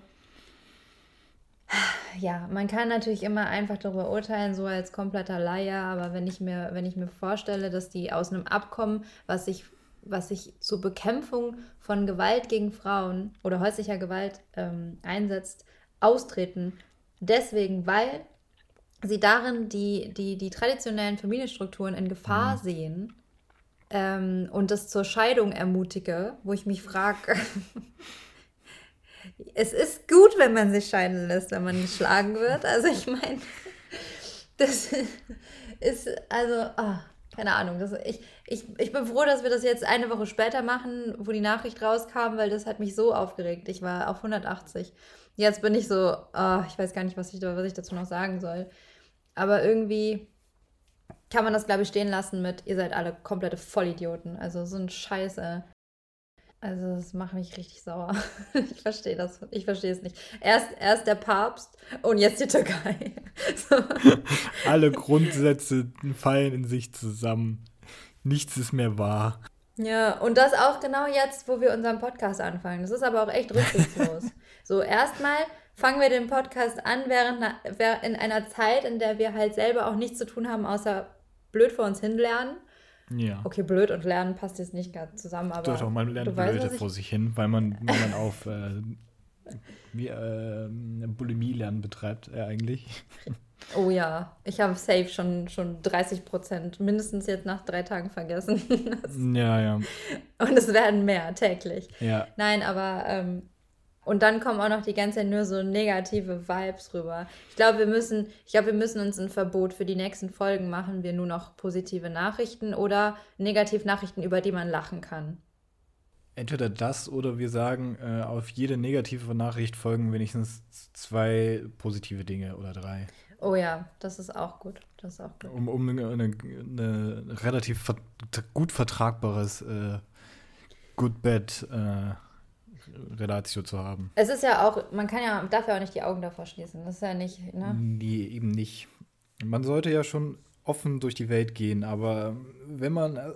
ja, man kann natürlich immer einfach darüber urteilen, so als kompletter Laie, aber wenn ich mir, wenn ich mir vorstelle, dass die aus einem Abkommen, was sich, was sich zur Bekämpfung von Gewalt gegen Frauen oder häuslicher Gewalt ähm, einsetzt, austreten, deswegen, weil sie darin die, die, die traditionellen Familienstrukturen in Gefahr mhm. sehen ähm, und das zur Scheidung ermutige, wo ich mich frage, es ist gut, wenn man sich scheiden lässt, wenn man geschlagen wird. Also ich meine, das ist, also, oh, keine Ahnung. Das, ich, ich, ich bin froh, dass wir das jetzt eine Woche später machen, wo die Nachricht rauskam, weil das hat mich so aufgeregt. Ich war auf 180. Jetzt bin ich so, oh, ich weiß gar nicht, was ich, was ich dazu noch sagen soll. Aber irgendwie kann man das, glaube ich, stehen lassen mit, ihr seid alle komplette Vollidioten. Also so ein Scheiße. Also das macht mich richtig sauer. Ich verstehe das. Ich verstehe es nicht. Erst, erst der Papst und jetzt die Türkei. So. Alle Grundsätze fallen in sich zusammen. Nichts ist mehr wahr. Ja, und das auch genau jetzt, wo wir unseren Podcast anfangen. Das ist aber auch echt rücksichtslos. so, erstmal fangen wir den Podcast an, während in einer Zeit, in der wir halt selber auch nichts zu tun haben, außer blöd vor uns hinlernen. Ja. Okay, blöd und lernen passt jetzt nicht ganz zusammen, aber. Doch, doch, man lernt blöde vor sich hin, weil man, weil man auf äh, wie, äh, Bulimie lernen betreibt, äh, eigentlich. Oh ja, ich habe safe schon, schon 30 Prozent mindestens jetzt nach drei Tagen vergessen. ja, ja. Und es werden mehr täglich. Ja. Nein, aber ähm, und dann kommen auch noch die ganze Zeit nur so negative Vibes rüber. Ich glaube, wir müssen, ich glaube, wir müssen uns ein Verbot für die nächsten Folgen machen, wir nur noch positive Nachrichten oder Negativnachrichten, über die man lachen kann. Entweder das oder wir sagen, äh, auf jede negative Nachricht folgen wenigstens zwei positive Dinge oder drei. Oh ja, das ist auch gut. Das ist auch gut. Um, um eine, eine, relativ ver gut vertragbares äh, Good Bad äh, Relatio zu haben. Es ist ja auch, man kann ja, darf ja auch nicht die Augen davor schließen. Das ist ja nicht, ne? Nee, eben nicht. Man sollte ja schon offen durch die Welt gehen, aber wenn man äh,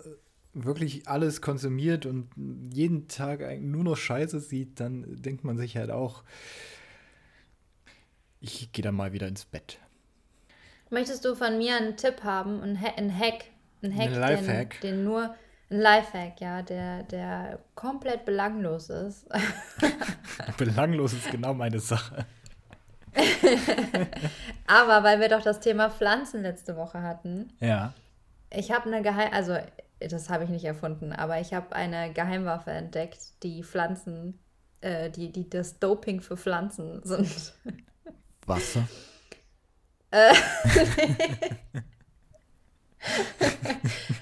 wirklich alles konsumiert und jeden Tag nur noch Scheiße sieht, dann denkt man sich halt auch, ich gehe dann mal wieder ins Bett. Möchtest du von mir einen Tipp haben, einen Hack, einen Hack, einen Hack, den, den nur ein Lifehack, ja, der, der komplett belanglos ist. belanglos ist genau meine Sache. Aber weil wir doch das Thema Pflanzen letzte Woche hatten. Ja. Ich habe eine Geheim, also das habe ich nicht erfunden, aber ich habe eine Geheimwaffe entdeckt, die Pflanzen, äh, die, die das Doping für Pflanzen sind. Wasser? äh,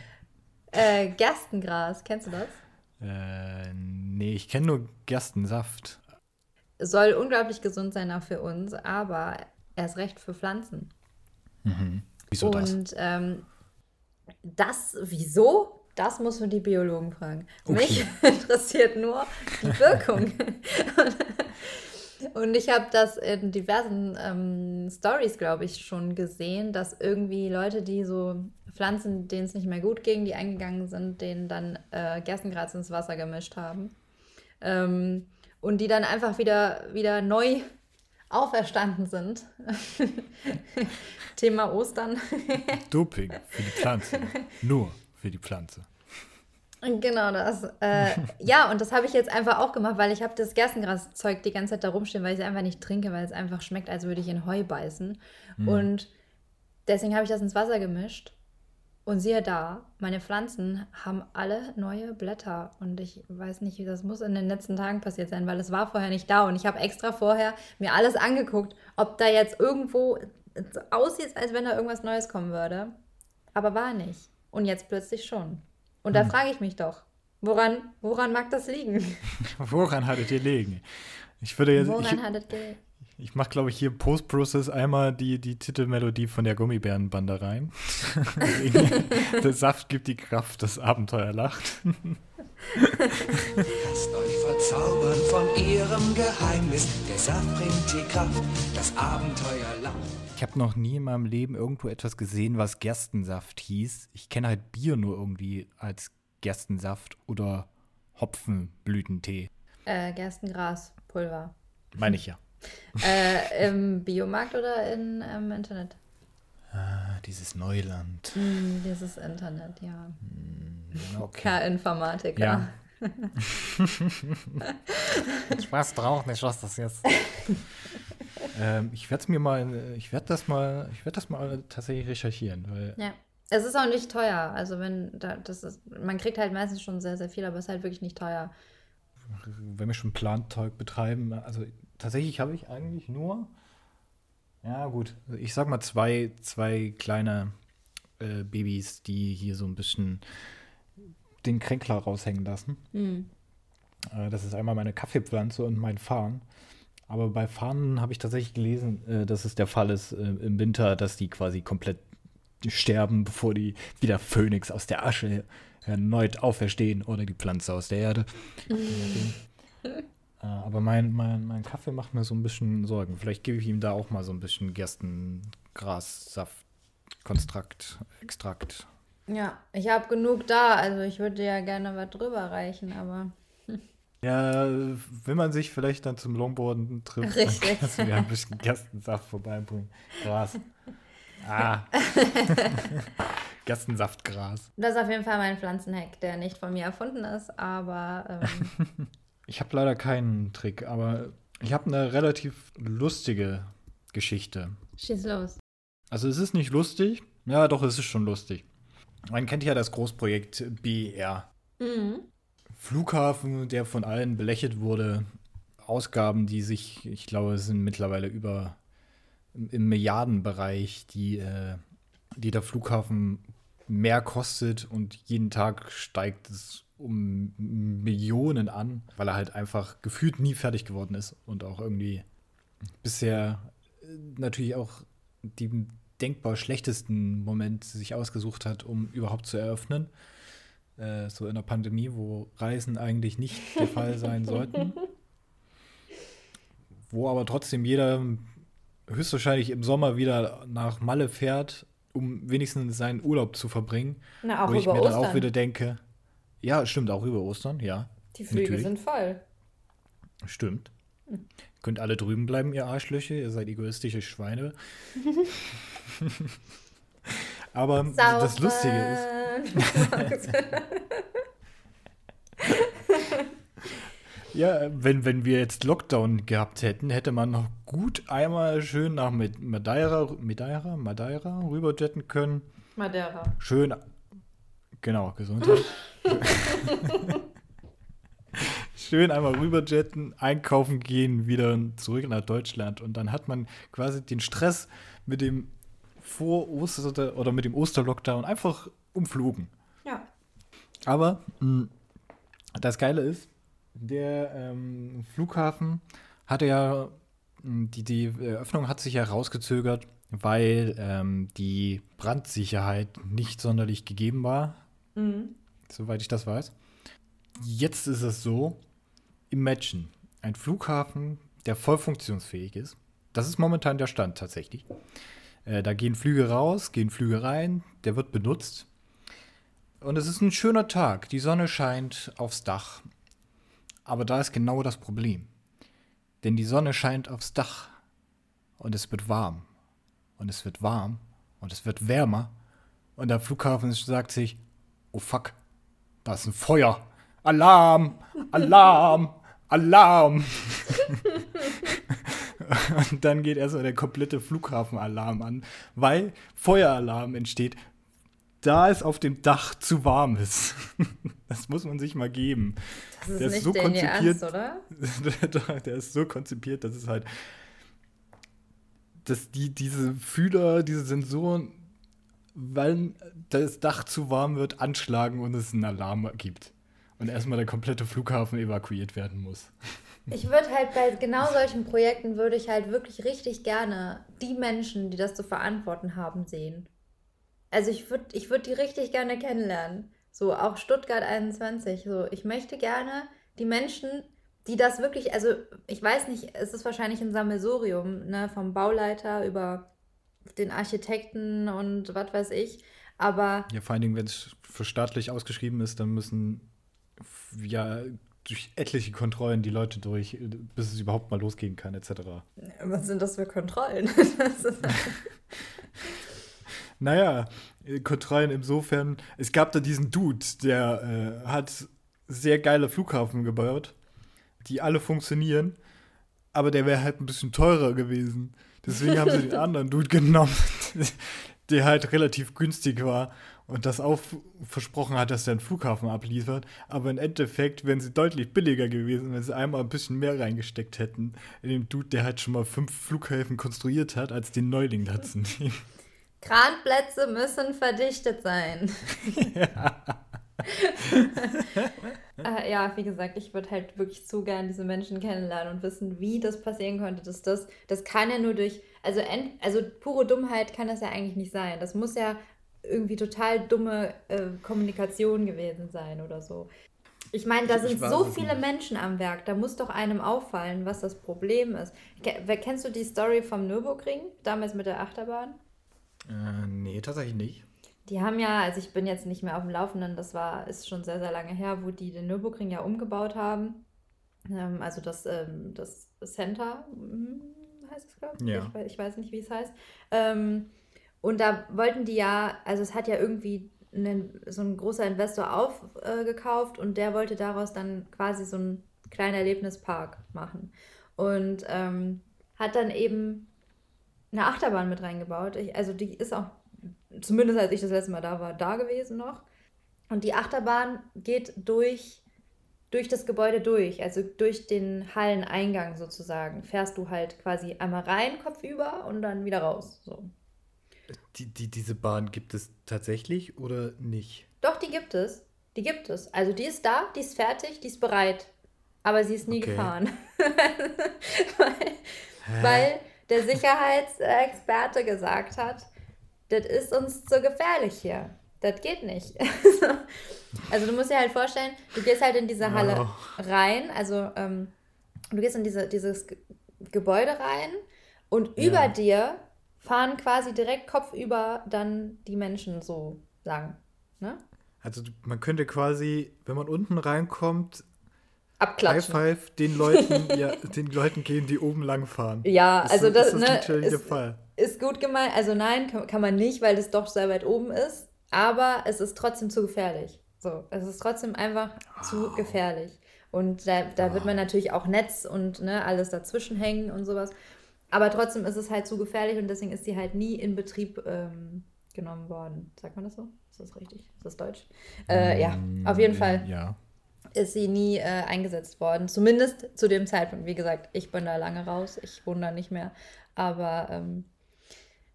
äh, Gerstengras, kennst du das? Äh, nee, ich kenne nur Gerstensaft. Soll unglaublich gesund sein auch für uns, aber erst recht für Pflanzen. Mhm. Wieso Und, das? Und ähm, das, wieso? Das muss man die Biologen fragen. Okay. Mich interessiert nur die Wirkung. Und ich habe das in diversen ähm, Stories, glaube ich, schon gesehen, dass irgendwie Leute, die so Pflanzen, denen es nicht mehr gut ging, die eingegangen sind, denen dann äh, Gerstengras ins Wasser gemischt haben. Ähm, und die dann einfach wieder, wieder neu auferstanden sind. Thema Ostern. Doping für die Pflanze. Nur für die Pflanze. Genau das. Äh, ja, und das habe ich jetzt einfach auch gemacht, weil ich habe das Gerstengraszeug die ganze Zeit da rumstehen, weil ich es einfach nicht trinke, weil es einfach schmeckt, als würde ich in Heu beißen. Mhm. Und deswegen habe ich das ins Wasser gemischt. Und siehe da, meine Pflanzen haben alle neue Blätter. Und ich weiß nicht, wie das muss in den letzten Tagen passiert sein, weil es war vorher nicht da. Und ich habe extra vorher mir alles angeguckt, ob da jetzt irgendwo aussieht, als wenn da irgendwas Neues kommen würde. Aber war nicht. Und jetzt plötzlich schon. Und da hm. frage ich mich doch, woran, woran mag das liegen? woran hattet ihr liegen? Ich würde jetzt. Woran ich, hattet ihr ich mache, glaube ich, hier Post-Process einmal die, die Titelmelodie von der Gummibärenbande rein. der Saft gibt die Kraft, das Abenteuer lacht. Lasst euch verzaubern von ihrem Geheimnis. Der Saft bringt die Kraft, das Abenteuer lacht. Ich habe noch nie in meinem Leben irgendwo etwas gesehen, was Gerstensaft hieß. Ich kenne halt Bier nur irgendwie als Gerstensaft oder Hopfenblütentee. Äh, Gerstengraspulver. Meine ich ja. äh, Im Biomarkt oder in, im Internet? Ah, dieses Neuland. Mm, dieses Internet, ja. Mm, okay. K-Informatiker. Ja. ich weiß drauf nicht, was das jetzt. Ähm, ich werde es mir mal, ich werde das mal, ich werde das mal tatsächlich recherchieren, weil. Ja. Es ist auch nicht teuer. Also wenn da, das ist, man kriegt halt meistens schon sehr, sehr viel, aber es ist halt wirklich nicht teuer. Wenn wir schon Planteug betreiben, also tatsächlich habe ich eigentlich nur, ja gut, ich sag mal zwei, zwei kleine äh, Babys, die hier so ein bisschen den Kränkler raushängen lassen. Mhm. Äh, das ist einmal meine Kaffeepflanze und mein Farn. Aber bei Fahnen habe ich tatsächlich gelesen, äh, dass es der Fall ist äh, im Winter, dass die quasi komplett sterben, bevor die wieder Phönix aus der Asche erneut auferstehen oder die Pflanze aus der Erde. Mhm. Äh, aber mein, mein, mein Kaffee macht mir so ein bisschen Sorgen. Vielleicht gebe ich ihm da auch mal so ein bisschen Gerstengrassaft, Konstrakt, Extrakt. Ja, ich habe genug da. Also ich würde ja gerne was drüber reichen, aber. Ja, wenn man sich vielleicht dann zum Longboarden trifft, Richtig. dann kannst du mir ein bisschen Gerstensaft vorbeibringen. Gras. Ah. Gerstensaftgras. Das ist auf jeden Fall mein Pflanzenhack, der nicht von mir erfunden ist, aber. Ähm, ich habe leider keinen Trick, aber ich habe eine relativ lustige Geschichte. Schieß los. Also es ist nicht lustig. Ja, doch, es ist schon lustig. Man kennt ja das Großprojekt BR. Mhm. Flughafen, der von allen belächelt wurde. Ausgaben, die sich, ich glaube, sind mittlerweile über im Milliardenbereich, die, äh, die der Flughafen mehr kostet und jeden Tag steigt es um Millionen an, weil er halt einfach gefühlt nie fertig geworden ist und auch irgendwie bisher äh, natürlich auch die denkbar schlechtesten Moment sich ausgesucht hat, um überhaupt zu eröffnen. Äh, so in der Pandemie, wo Reisen eigentlich nicht der Fall sein sollten. Wo aber trotzdem jeder höchstwahrscheinlich im Sommer wieder nach Malle fährt, um wenigstens seinen Urlaub zu verbringen. Na, auch wo ich mir Ostern. dann auch wieder denke, ja, stimmt, auch über Ostern, ja. Die Flüge natürlich. sind voll. Stimmt. Hm. Könnt alle drüben bleiben, ihr Arschlöcher, ihr seid egoistische Schweine. Aber Sauber. das Lustige ist. ja, wenn, wenn wir jetzt Lockdown gehabt hätten, hätte man noch gut einmal schön nach Madeira, Madeira, Madeira rüberjetten können. Madeira. Schön. Genau, Gesundheit. schön einmal rüberjetten, einkaufen gehen, wieder zurück nach Deutschland. Und dann hat man quasi den Stress mit dem vor Oster oder mit dem Osterlockdown einfach umflogen. Ja. Aber mh, das Geile ist, der ähm, Flughafen hatte ja, die, die Eröffnung hat sich ja rausgezögert, weil ähm, die Brandsicherheit nicht sonderlich gegeben war, mhm. soweit ich das weiß. Jetzt ist es so, imagine, ein Flughafen, der voll funktionsfähig ist. Das ist momentan der Stand tatsächlich. Äh, da gehen Flüge raus, gehen Flüge rein, der wird benutzt. Und es ist ein schöner Tag. Die Sonne scheint aufs Dach. Aber da ist genau das Problem. Denn die Sonne scheint aufs Dach. Und es wird warm. Und es wird warm. Und es wird wärmer. Und der Flughafen sagt sich, oh fuck, da ist ein Feuer. Alarm, Alarm, Alarm. und dann geht erstmal der komplette Flughafenalarm an, weil Feueralarm entsteht, da es auf dem Dach zu warm ist. Das muss man sich mal geben. Das ist Der ist nicht so der in konzipiert. Ernst, oder? der, der ist so konzipiert, dass es halt, dass die, diese Fühler, diese Sensoren, weil das Dach zu warm wird, anschlagen und es einen Alarm gibt. Und erstmal der komplette Flughafen evakuiert werden muss. Ich würde halt bei genau solchen Projekten würde ich halt wirklich richtig gerne die Menschen, die das zu verantworten haben, sehen. Also ich würde ich würd die richtig gerne kennenlernen. So auch Stuttgart 21. So, ich möchte gerne die Menschen, die das wirklich, also ich weiß nicht, es ist wahrscheinlich ein Sammelsurium, ne, vom Bauleiter über den Architekten und was weiß ich. Aber Ja, vor allen Dingen, wenn es für staatlich ausgeschrieben ist, dann müssen ja durch etliche Kontrollen die Leute durch, bis es überhaupt mal losgehen kann, etc. was sind das für Kontrollen? Das Naja, äh, Kontrollen insofern. Es gab da diesen Dude, der äh, hat sehr geile Flughafen gebaut, die alle funktionieren, aber der wäre halt ein bisschen teurer gewesen. Deswegen haben sie den anderen Dude genommen, der halt relativ günstig war und das auch versprochen hat, dass er einen Flughafen abliefert. Aber im Endeffekt wären sie deutlich billiger gewesen, wenn sie einmal ein bisschen mehr reingesteckt hätten in den Dude, der halt schon mal fünf Flughäfen konstruiert hat, als den Neuling dazu nehmen. Kranplätze müssen verdichtet sein. äh, ja, wie gesagt, ich würde halt wirklich zu gern diese Menschen kennenlernen und wissen, wie das passieren konnte. Dass das, das kann ja nur durch, also, ent, also pure Dummheit kann das ja eigentlich nicht sein. Das muss ja irgendwie total dumme äh, Kommunikation gewesen sein oder so. Ich meine, da sind so viele nicht. Menschen am Werk, da muss doch einem auffallen, was das Problem ist. Kennst du die Story vom Nürburgring, damals mit der Achterbahn? Äh, nee, tatsächlich nicht. Die haben ja, also ich bin jetzt nicht mehr auf dem Laufenden, das war, ist schon sehr, sehr lange her, wo die den Nürburgring ja umgebaut haben. Ähm, also das, ähm, das Center hm, heißt es, glaube ich. Ja. Ich, ich weiß nicht, wie es heißt. Ähm, und da wollten die ja, also es hat ja irgendwie einen, so ein großer Investor aufgekauft äh, und der wollte daraus dann quasi so einen kleinen Erlebnispark machen. Und ähm, hat dann eben eine Achterbahn mit reingebaut. Ich, also die ist auch, zumindest als ich das letzte Mal da war, da gewesen noch. Und die Achterbahn geht durch, durch das Gebäude durch, also durch den Halleneingang sozusagen. Fährst du halt quasi einmal rein, kopfüber und dann wieder raus. So. Die, die, diese Bahn gibt es tatsächlich oder nicht? Doch, die gibt es. Die gibt es. Also die ist da, die ist fertig, die ist bereit. Aber sie ist nie Okay. gefahren. weil, weil der Sicherheitsexperte gesagt hat, das ist uns zu gefährlich hier. Das geht nicht. also du musst dir halt vorstellen, du gehst halt in diese Halle Oh. rein, also ähm, du gehst in diese, dieses Ge- Gebäude rein und Ja. über dir fahren quasi direkt kopfüber dann die Menschen so lang. Ne? Also man könnte quasi, wenn man unten reinkommt, High. Five den Leuten, ja, den Leuten gehen, die oben lang fahren. Ja, Ist also so- das, ist das ne, der ist, Fall. ist gut gemeint. Also nein, kann, kann man nicht, weil das doch sehr weit oben ist. Aber es ist trotzdem zu gefährlich. So, es ist trotzdem einfach zu gefährlich. Und da, da wird man natürlich auch Netz und ne, alles dazwischen hängen und sowas. Aber trotzdem ist es halt zu gefährlich und deswegen ist sie halt nie in Betrieb ähm, genommen worden. Sagt man das so? Ist das richtig? Ist das Deutsch? Äh, ja, auf jeden Fall Ja. ist sie nie äh, eingesetzt worden. Zumindest zu dem Zeitpunkt. Wie gesagt, ich bin da lange raus. Ich wohne da nicht mehr. Aber ähm,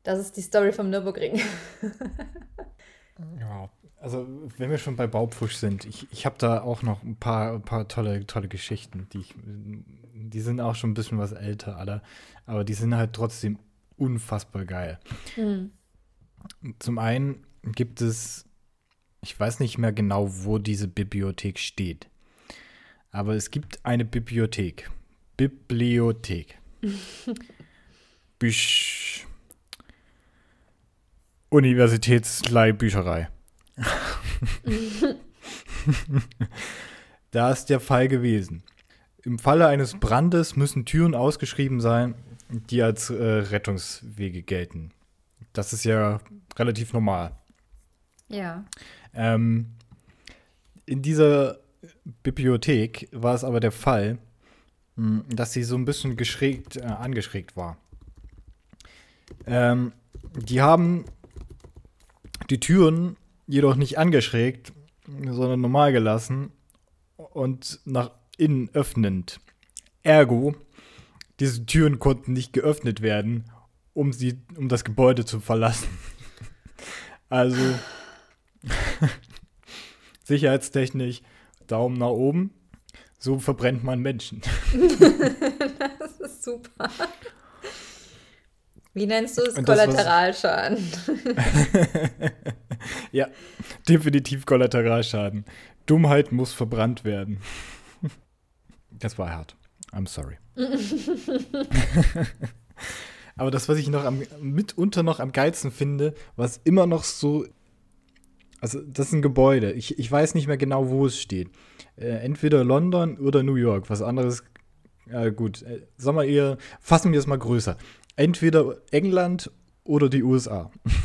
das ist die Story vom Nürburgring. ja. Also, wenn wir schon bei Baupfusch sind, ich, ich habe da auch noch ein paar, ein paar tolle, tolle Geschichten, die ich, die sind auch schon ein bisschen was älter, alle, aber die sind halt trotzdem unfassbar geil. Hm. Zum einen gibt es, ich weiß nicht mehr genau, wo diese Bibliothek steht, aber es gibt eine Bibliothek, Bibliothek. Büch. Universitätsleihbücherei. da ist der Fall gewesen. Im Falle eines Brandes müssen Türen ausgeschrieben sein, die als äh, Rettungswege gelten. Das ist ja relativ normal. Ja. Ähm, in dieser Bibliothek war es aber der Fall, mh, dass sie so ein bisschen geschrägt, äh, angeschrägt war. Ähm, die haben die Türen jedoch nicht angeschrägt, sondern normal gelassen und nach innen öffnend. Ergo, diese Türen konnten nicht geöffnet werden, um sie, um das Gebäude zu verlassen. Also sicherheitstechnisch Daumen nach oben. So verbrennt man Menschen. das ist super. Wie nennst du es? Kollateralschaden. Ja, definitiv Kollateralschaden. Dummheit muss verbrannt werden. Das war hart. I'm sorry. Aber das, was ich noch am, mitunter noch am geilsten finde, was immer noch so. Also, das ist ein Gebäude. Ich, ich weiß nicht mehr genau, wo es steht. Äh, entweder London oder New York. Was anderes. Ja, gut. Äh, sag mal eher, fassen wir es mal größer. Entweder England oder die USA.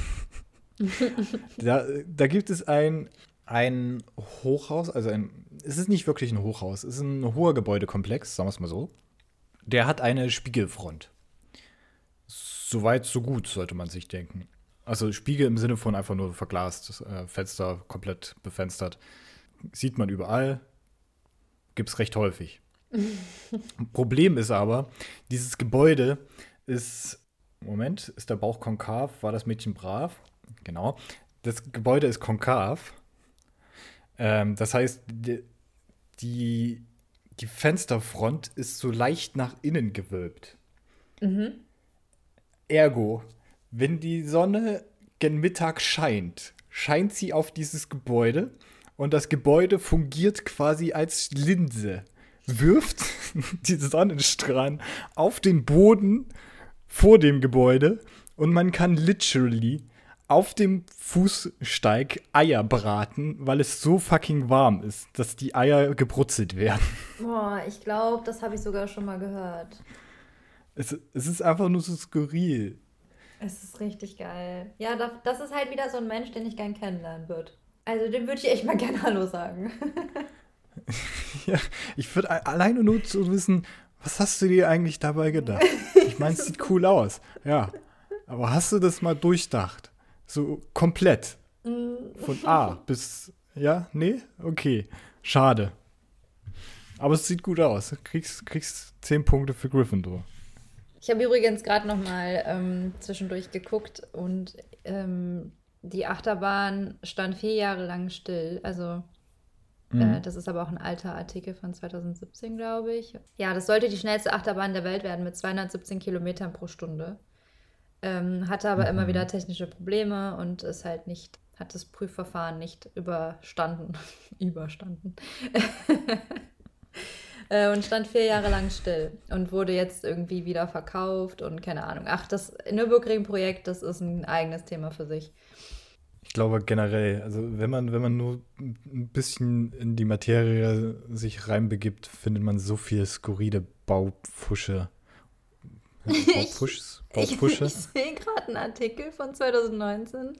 Da, da gibt es ein, ein Hochhaus, also ein, es ist nicht wirklich ein Hochhaus, es ist ein hoher Gebäudekomplex, sagen wir es mal so. Der hat eine Spiegelfront. Soweit, so gut, sollte man sich denken. Also Spiegel im Sinne von einfach nur verglast, äh, Fenster komplett befenstert. Sieht man überall, gibt es recht häufig. Problem ist aber, dieses Gebäude ist, Moment, ist der Bauch konkav? War das Mädchen brav? Genau. Das Gebäude ist konkav. Ähm, das heißt, die, die, die Fensterfront ist so leicht nach innen gewölbt. Ergo, wenn die Sonne gen Mittag scheint, scheint sie auf dieses Gebäude und das Gebäude fungiert quasi als Linse. Wirft die Sonnenstrahlen auf den Boden vor dem Gebäude und man kann literally auf dem Fußsteig Eier braten, weil es so fucking warm ist, dass die Eier gebrutzelt werden. Boah, ich glaube, das habe ich sogar schon mal gehört. Es, es ist einfach nur so skurril. Es ist richtig geil. Ja, das, das ist halt wieder so ein Mensch, den ich gern kennenlernen würde. Also dem würde ich echt mal gerne Hallo sagen. Ja, ich würde alleine nur zu wissen, was hast du dir eigentlich dabei gedacht? Ich meine, es sieht cool aus, ja. Aber hast du das mal durchdacht? So komplett. Von A bis. Ja, nee? Okay. Schade. Aber es sieht gut aus. Kriegst, kriegst 10 Punkte für Gryffindor. Ich habe übrigens gerade noch mal ähm, zwischendurch geguckt und ähm, die Achterbahn stand vier Jahre lang still. Also äh, das ist aber auch ein alter Artikel von 2017, glaube ich. Ja, das sollte die schnellste Achterbahn der Welt werden mit 217 Kilometern pro Stunde. Ähm, hatte aber immer wieder technische Probleme und ist halt nicht, hat das Prüfverfahren nicht überstanden. überstanden. Äh, und stand vier Jahre lang still und wurde jetzt irgendwie wieder verkauft und keine Ahnung. Ach, das Nürburgring-Projekt, das ist ein eigenes Thema für sich. Ich glaube generell, also wenn man, wenn man nur ein bisschen in die Materie sich reinbegibt, findet man so viel skurrile Baupfusche. Baupfuschs? Ich, Baupfusche? ich sehe gerade einen Artikel von 2019.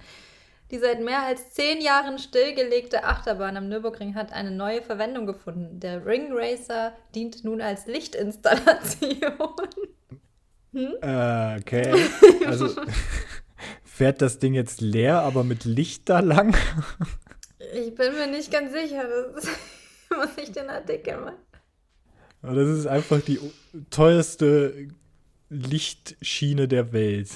Die seit mehr als zehn Jahren stillgelegte Achterbahn am Nürburgring hat eine neue Verwendung gefunden. Der Ring Racer dient nun als Lichtinstallation. Äh, okay. Also fährt das Ding jetzt leer, aber mit Licht da lang? Ich bin mir nicht ganz sicher. Das muss ich den Artikel. Aber Das ist einfach die teuerste Lichtschiene der Welt.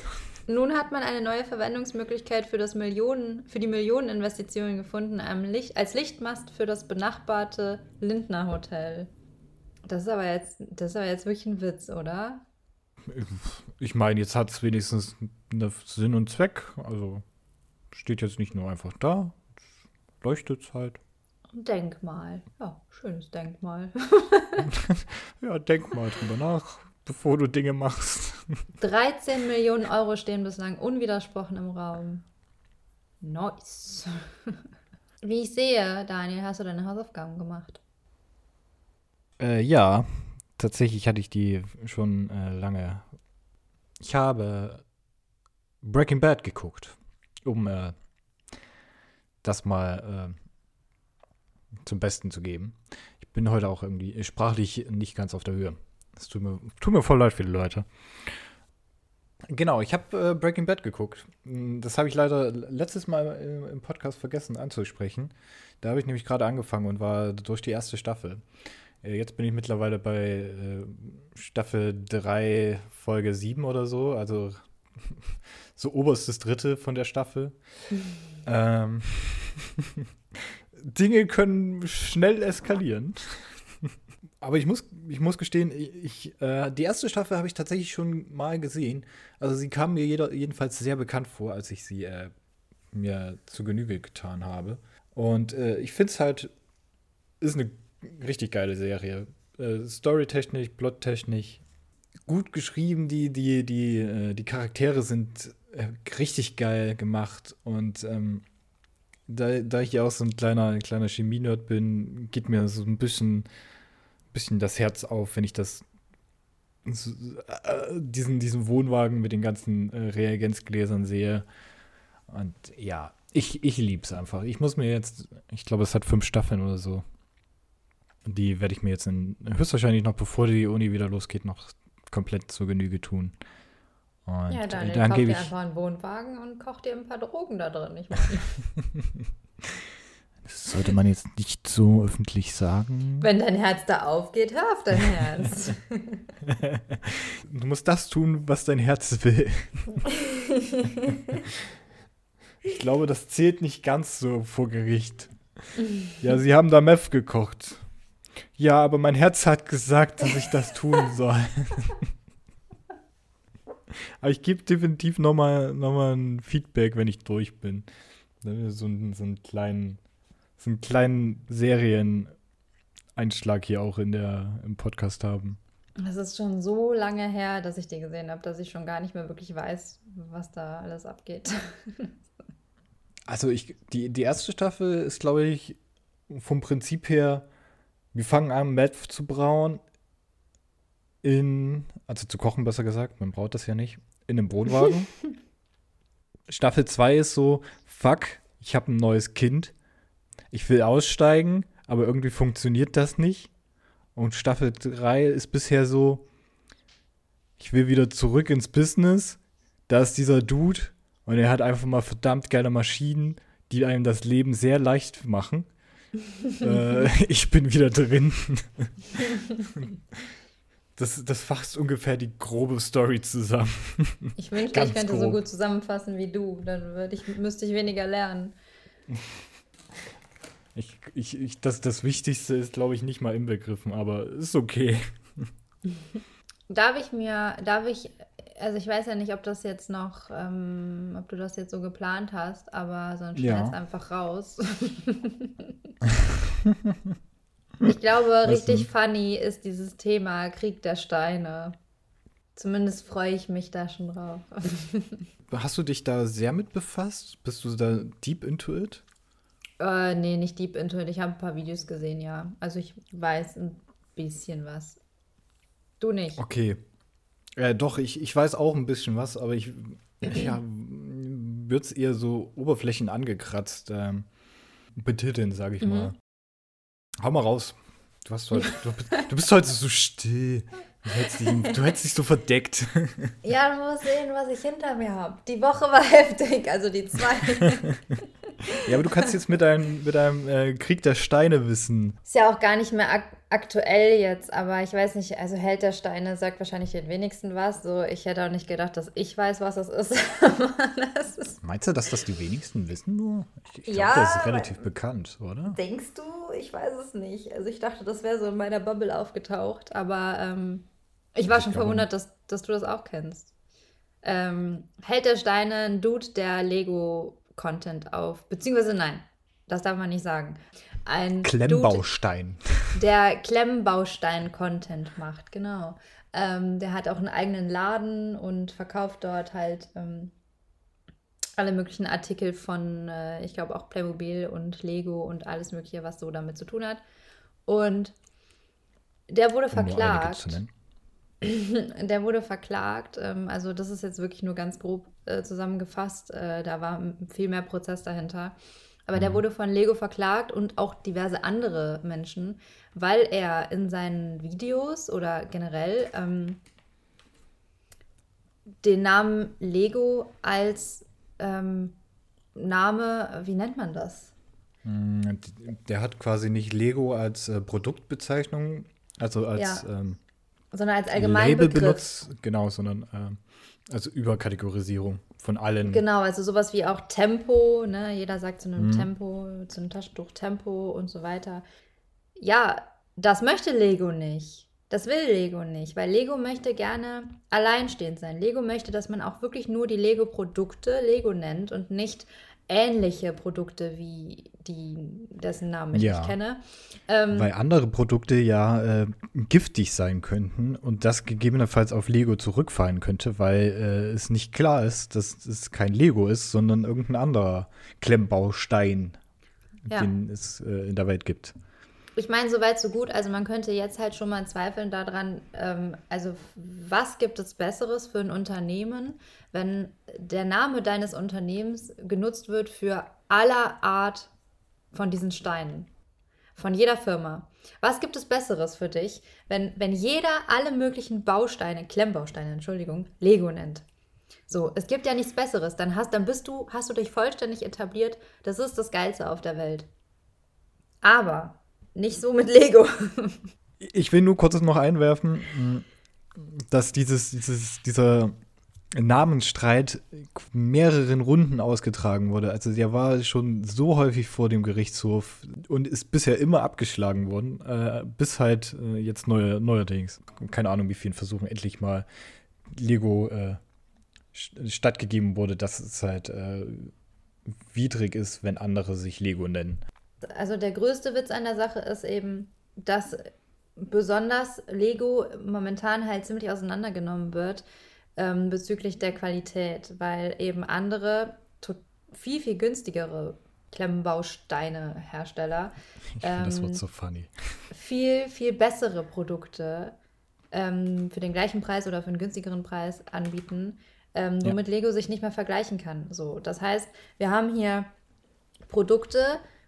Nun hat man eine neue Verwendungsmöglichkeit für, das Millionen, für die Millioneninvestitionen gefunden Licht, als Lichtmast für das benachbarte Lindner Hotel. Das ist aber jetzt, das ist aber jetzt wirklich ein Witz, oder? Ich meine, jetzt hat es wenigstens einen Sinn und Zweck. Also steht jetzt nicht nur einfach da, leuchtet es halt. Ein Denkmal. Ja, schönes Denkmal. ja, denk mal drüber nach, bevor du Dinge machst. 13 Millionen Euro stehen bislang unwidersprochen im Raum. Nice. Wie ich sehe, Daniel, hast du deine Hausaufgaben gemacht? Äh, ja, tatsächlich hatte ich die schon äh, lange. Ich habe Breaking Bad geguckt, um äh, das mal äh, zum Besten zu geben. Ich bin heute auch irgendwie sprachlich nicht ganz auf der Höhe. Das tut mir, tut mir voll leid für die Leute. Genau, ich habe äh, Breaking Bad geguckt. Das habe ich leider letztes Mal im, im Podcast vergessen anzusprechen. Da habe ich nämlich gerade angefangen und war durch die erste Staffel. Äh, jetzt bin ich mittlerweile bei äh, Staffel 3, Folge 7 oder so, also so oberstes Dritte von der Staffel. ähm, Dinge können schnell eskalieren. Aber ich muss, ich muss gestehen, ich, äh, die erste Staffel habe ich tatsächlich schon mal gesehen. Also sie kam mir jeder, jedenfalls sehr bekannt vor, als ich sie äh, mir zu Genüge getan habe. Und äh, ich finde es halt, ist eine richtig geile Serie. Äh, Storytechnisch, plottechnisch, gut geschrieben. Die, die, die, äh, die Charaktere sind äh, richtig geil gemacht. Und ähm, da, da ich ja auch so ein kleiner, kleiner Chemie-Nerd bin, geht mir so ein bisschen bisschen das Herz auf, wenn ich das diesen, diesen Wohnwagen mit den ganzen äh, Reagenzgläsern sehe. Und ja, ich, ich es einfach. Ich muss mir jetzt, ich glaube, es hat fünf Staffeln oder so. Die werde ich mir jetzt in, höchstwahrscheinlich noch, bevor die Uni wieder losgeht, noch komplett zur Genüge tun. Und ja, dann, dann kauf dir einfach einen Wohnwagen und koch dir ein paar Drogen da drin. Ich. Das sollte man jetzt nicht so öffentlich sagen. Wenn dein Herz da aufgeht, hör auf dein Herz. du musst das tun, was dein Herz will. ich glaube, das zählt nicht ganz so vor Gericht. Ja, sie haben da Meth gekocht. Ja, aber mein Herz hat gesagt, dass ich das tun soll. aber ich gebe definitiv nochmal noch mal ein Feedback, wenn ich durch bin. So, so einen kleinen so einen kleinen Serieneinschlag hier auch in der, im Podcast haben. Das ist schon so lange her, dass ich die gesehen habe, dass ich schon gar nicht mehr wirklich weiß, was da alles abgeht. Also ich, die, die erste Staffel ist, glaube ich, vom Prinzip her, wir fangen an, Meth zu brauen in, also zu kochen besser gesagt, man braut das ja nicht, in einem Wohnwagen. Staffel 2 ist so, fuck, ich habe ein neues Kind ich will aussteigen, aber irgendwie funktioniert das nicht. Und Staffel 3 ist bisher so, ich will wieder zurück ins Business. Da ist dieser Dude und er hat einfach mal verdammt geile Maschinen, die einem das Leben sehr leicht machen. Äh, ich bin wieder drin. das, das fasst ungefähr die grobe Story zusammen. Ich wünschte, ich könnte grob. so gut zusammenfassen wie du. Dann ich, müsste ich weniger lernen. Ich, ich, ich, das, das Wichtigste ist, glaube ich, nicht mal inbegriffen, aber ist okay. Darf ich mir, darf ich, also ich weiß ja nicht, ob das jetzt noch, ähm, ob du das jetzt so geplant hast, aber sonst ja. einfach raus. ich glaube, Was richtig denn? funny ist dieses Thema Krieg der Steine. Zumindest freue ich mich da schon drauf. Hast du dich da sehr mit befasst? Bist du da deep into it? Äh, nee, nicht Deep Into it. Ich habe ein paar Videos gesehen, ja. Also ich weiß ein bisschen was. Du nicht. Okay. Äh, doch, ich, ich weiß auch ein bisschen was, aber ich ja, würde es eher so Oberflächen angekratzt ähm, betiteln, sage ich mhm. mal. Hau mal raus. Du, hast heute, du, du bist heute so still. Du hättest, dich, du hättest dich so verdeckt. Ja, du musst sehen, was ich hinter mir habe. Die Woche war heftig, also die zwei. Ja, aber du kannst jetzt mit deinem, mit deinem äh, Krieg der Steine wissen. Ist ja auch gar nicht mehr ak aktuell jetzt, aber ich weiß nicht, also Held der Steine sagt wahrscheinlich den wenigsten was. So, ich hätte auch nicht gedacht, dass ich weiß, was das ist. das ist Meinst du, dass das die wenigsten wissen nur? Ich, ich glaube, ja, das ist relativ bekannt, oder? Denkst du? Ich weiß es nicht. Also ich dachte, das wäre so in meiner Bubble aufgetaucht, aber ähm, ich war ich schon verwundert, dass, dass du das auch kennst. Ähm, Held der Steine, ein Dude, der Lego Content auf, beziehungsweise nein, das darf man nicht sagen. Ein Klemmbaustein. Dude, der Klemmbaustein-Content macht, genau. Ähm, der hat auch einen eigenen Laden und verkauft dort halt ähm, alle möglichen Artikel von, äh, ich glaube auch Playmobil und Lego und alles Mögliche, was so damit zu tun hat. Und der wurde um verklagt. der wurde verklagt. Ähm, also das ist jetzt wirklich nur ganz grob äh, zusammengefasst. Äh, da war viel mehr Prozess dahinter. Aber mhm. der wurde von Lego verklagt und auch diverse andere Menschen, weil er in seinen Videos oder generell ähm, den Namen Lego als ähm, Name, wie nennt man das? Hm, der hat quasi nicht Lego als äh, Produktbezeichnung, also als ja. ähm, sondern als Allgemeinbegriff. benutzt, genau, sondern äh, also Überkategorisierung von allen. Genau, also sowas wie auch Tempo, ne? Jeder sagt zu einem mhm. Tempo, zu einem Taschentuch Tempo und so weiter. Ja, das möchte Lego nicht. Das will Lego nicht, weil Lego möchte gerne alleinstehend sein. Lego möchte, dass man auch wirklich nur die Lego-Produkte Lego nennt und nicht ähnliche Produkte wie die, dessen Namen ich ja, nicht kenne. Ähm, weil andere Produkte ja äh, giftig sein könnten und das gegebenenfalls auf Lego zurückfallen könnte, weil äh, es nicht klar ist, dass es kein Lego ist, sondern irgendein anderer Klemmbaustein, ja. den es äh, in der Welt gibt. Ich meine, soweit so gut. Also man könnte jetzt halt schon mal zweifeln daran, ähm, also was gibt es Besseres für ein Unternehmen, wenn der Name deines Unternehmens genutzt wird für aller Art von diesen Steinen. Von jeder Firma. Was gibt es Besseres für dich, wenn, wenn jeder alle möglichen Bausteine, Klemmbausteine, Entschuldigung, Lego nennt? So, es gibt ja nichts Besseres. Dann hast, dann bist du, hast du dich vollständig etabliert. Das ist das Geilste auf der Welt. Aber nicht so mit Lego. ich will nur kurz noch einwerfen, dass dieses, dieses, dieser Namensstreit mehreren Runden ausgetragen wurde. Also der war schon so häufig vor dem Gerichtshof und ist bisher immer abgeschlagen worden, äh, bis halt äh, jetzt neue, neuerdings, keine Ahnung wie vielen Versuchen, endlich mal Lego äh, stattgegeben wurde, dass es halt äh, widrig ist, wenn andere sich Lego nennen also der größte Witz an der Sache ist eben, dass besonders Lego momentan halt ziemlich auseinandergenommen wird ähm, bezüglich der Qualität, weil eben andere viel, viel günstigere Klemmbausteine-Hersteller ähm, das wird so funny. viel, viel bessere Produkte ähm, für den gleichen Preis oder für einen günstigeren Preis anbieten, ähm, womit ja. Lego sich nicht mehr vergleichen kann. So, das heißt, wir haben hier Produkte,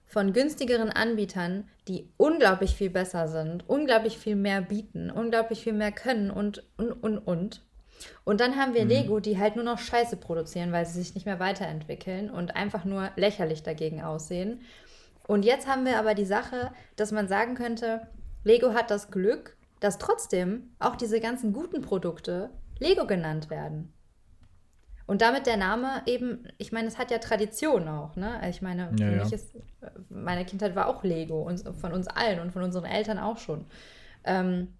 von günstigeren Anbietern, die unglaublich viel besser sind, unglaublich viel mehr bieten, unglaublich viel mehr können und, und, und, und. Und dann haben wir mhm. Lego, die halt nur noch Scheiße produzieren, weil sie sich nicht mehr weiterentwickeln und einfach nur lächerlich dagegen aussehen. Und jetzt haben wir aber die Sache, dass man sagen könnte, Lego hat das Glück, dass trotzdem auch diese ganzen guten Produkte Lego genannt werden. Und damit der Name eben, ich meine, es hat ja Tradition auch, ne? Also ich meine, für ja, mich ist, meine Kindheit war auch Lego und von uns allen und von unseren Eltern auch schon. Ähm,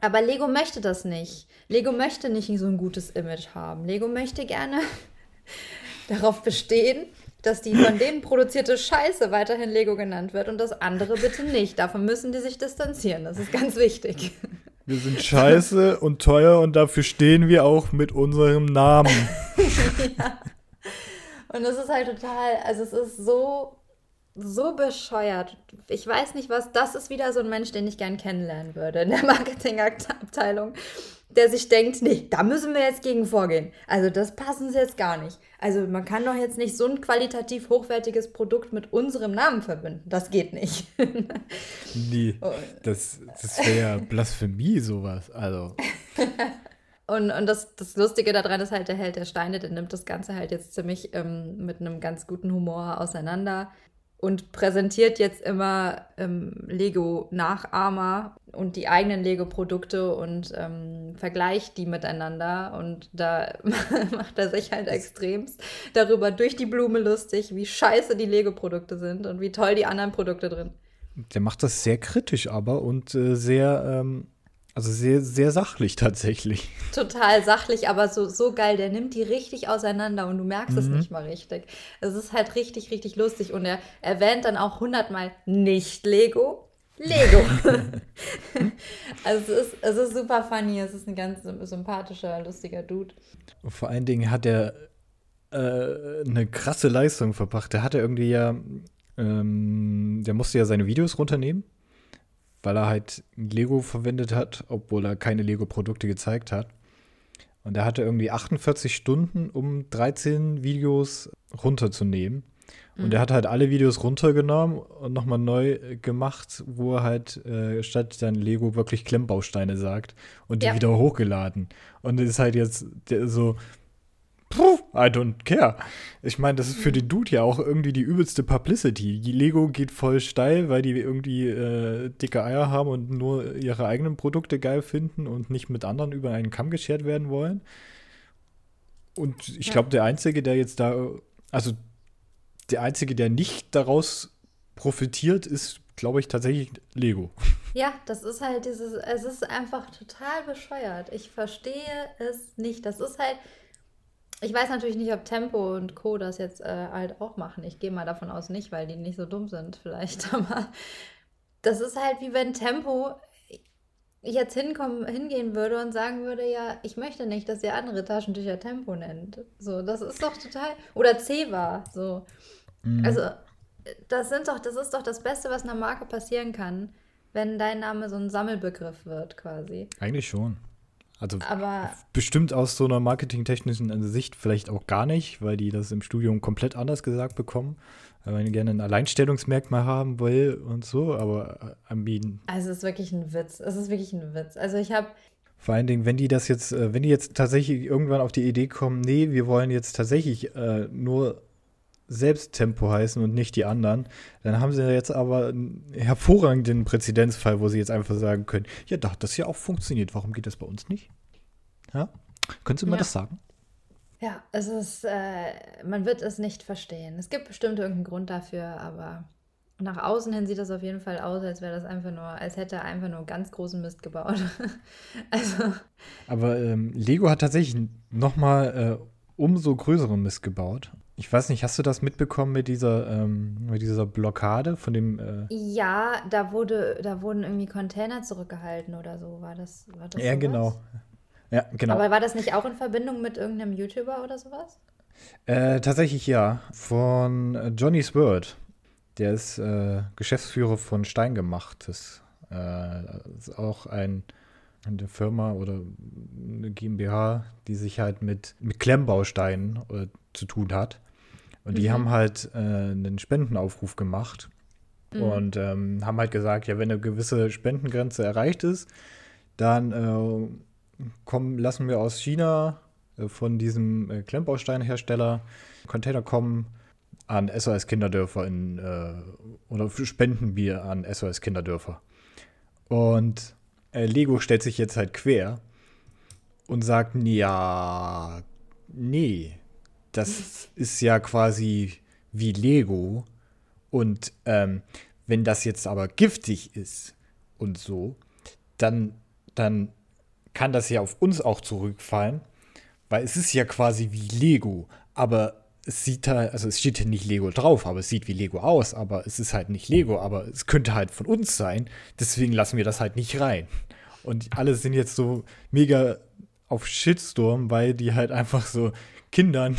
aber Lego möchte das nicht. Lego möchte nicht so ein gutes Image haben. Lego möchte gerne darauf bestehen, dass die von denen produzierte Scheiße weiterhin Lego genannt wird und das andere bitte nicht. Davon müssen die sich distanzieren. Das ist ganz wichtig. Wir sind scheiße und teuer und dafür stehen wir auch mit unserem Namen. ja. Und es ist halt total, also es ist so, so bescheuert. Ich weiß nicht was, das ist wieder so ein Mensch, den ich gern kennenlernen würde in der Marketingabteilung der sich denkt, nee, da müssen wir jetzt gegen vorgehen. Also das passen sie jetzt gar nicht. Also man kann doch jetzt nicht so ein qualitativ hochwertiges Produkt mit unserem Namen verbinden. Das geht nicht. nee, das, das wäre ja Blasphemie, sowas. Also. und, und das, das Lustige daran ist halt, der Held der Steine, der nimmt das Ganze halt jetzt ziemlich ähm, mit einem ganz guten Humor auseinander und präsentiert jetzt immer ähm, Lego-Nachahmer und die eigenen Lego-Produkte und ähm, vergleicht die miteinander. Und da macht er sich halt extremst darüber durch die Blume lustig, wie scheiße die Lego-Produkte sind und wie toll die anderen Produkte drin. Der macht das sehr kritisch aber und äh, sehr, ähm, Also sehr, sehr sachlich tatsächlich. Total sachlich, aber so, so geil. Der nimmt die richtig auseinander und du merkst es nicht mal richtig. Es ist halt richtig, richtig lustig. Und er erwähnt dann auch hundertmal nicht Lego. Lego. also es ist, es ist super funny. Es ist ein ganz sympathischer, lustiger Dude. Und vor allen Dingen hat er äh, eine krasse Leistung verbracht. Der hatte irgendwie ja, ähm, der musste ja seine Videos runternehmen weil er halt Lego verwendet hat, obwohl er keine Lego-Produkte gezeigt hat. Und er hatte irgendwie 48 Stunden, um 13 Videos runterzunehmen. Und mhm. er hat halt alle Videos runtergenommen und nochmal neu gemacht, wo er halt äh, statt dann Lego wirklich Klemmbausteine sagt und die ja. wieder hochgeladen. Und es ist halt jetzt so, I don't care. Ich meine, das ist für den Dude ja auch irgendwie die übelste Publicity. Die Lego geht voll steil, weil die irgendwie äh, dicke Eier haben und nur ihre eigenen Produkte geil finden und nicht mit anderen über einen Kamm geschert werden wollen. Und ich glaube, der Einzige, der jetzt da, also der Einzige, der nicht daraus profitiert, ist, glaube ich, tatsächlich Lego. Ja, das ist halt dieses, es ist einfach total bescheuert. Ich verstehe es nicht. Das ist halt, ich weiß natürlich nicht, ob Tempo und Co. das jetzt äh, halt auch machen. Ich gehe mal davon aus nicht, weil die nicht so dumm sind vielleicht. Aber das ist halt wie wenn Tempo jetzt hinkommen, hingehen würde und sagen würde, ja, ich möchte nicht, dass ihr andere Taschentücher Tempo nennt. So, das ist doch total. Oder Ceva. So. Mhm. Also, das sind doch, das ist doch das Beste, was einer Marke passieren kann, wenn dein Name so ein Sammelbegriff wird, quasi. Eigentlich schon. Also aber bestimmt aus so einer marketingtechnischen Sicht vielleicht auch gar nicht, weil die das im Studium komplett anders gesagt bekommen, weil man gerne ein Alleinstellungsmerkmal haben will und so, aber äh, I mean, Also es ist wirklich ein Witz. Es ist wirklich ein Witz. Also ich habe vor allen Dingen, wenn die das jetzt, äh, wenn die jetzt tatsächlich irgendwann auf die Idee kommen, nee, wir wollen jetzt tatsächlich äh, nur selbst Tempo heißen und nicht die anderen, dann haben sie jetzt aber einen hervorragenden Präzedenzfall, wo sie jetzt einfach sagen können, ja, doch, das ja auch funktioniert, warum geht das bei uns nicht? Ja? Können Sie mir ja. das sagen? Ja, es ist, äh, man wird es nicht verstehen. Es gibt bestimmt irgendeinen Grund dafür, aber nach außen hin sieht das auf jeden Fall aus, als wäre das einfach nur, als hätte er einfach nur ganz großen Mist gebaut. also. Aber ähm, Lego hat tatsächlich nochmal äh, umso größeren Mist gebaut. Ich weiß nicht, hast du das mitbekommen mit dieser, ähm, mit dieser Blockade von dem. Äh ja, da wurde, da wurden irgendwie Container zurückgehalten oder so. War das, war das Ja, sowas? genau. Ja, genau. Aber war das nicht auch in Verbindung mit irgendeinem YouTuber oder sowas? Äh, tatsächlich ja. Von äh, Johnny's World. Der ist äh, Geschäftsführer von Steingemachtes. Äh, ist auch ein, eine Firma oder eine GmbH, die sich halt mit, mit Klemmbausteinen äh, zu tun hat. Und die mhm. haben halt äh, einen Spendenaufruf gemacht mhm. und ähm, haben halt gesagt, ja, wenn eine gewisse Spendengrenze erreicht ist, dann äh, kommen, lassen wir aus China äh, von diesem äh, Klemmbausteinhersteller Container kommen an SOS Kinderdörfer in, äh, oder spenden wir an SOS Kinderdörfer. Und äh, Lego stellt sich jetzt halt quer und sagt, ja, nee, das ist ja quasi wie Lego. Und ähm, wenn das jetzt aber giftig ist und so, dann, dann kann das ja auf uns auch zurückfallen, weil es ist ja quasi wie Lego, aber es sieht halt, also es steht ja nicht Lego drauf, aber es sieht wie Lego aus, aber es ist halt nicht Lego, aber es könnte halt von uns sein, deswegen lassen wir das halt nicht rein. Und alle sind jetzt so mega auf Shitstorm, weil die halt einfach so Kindern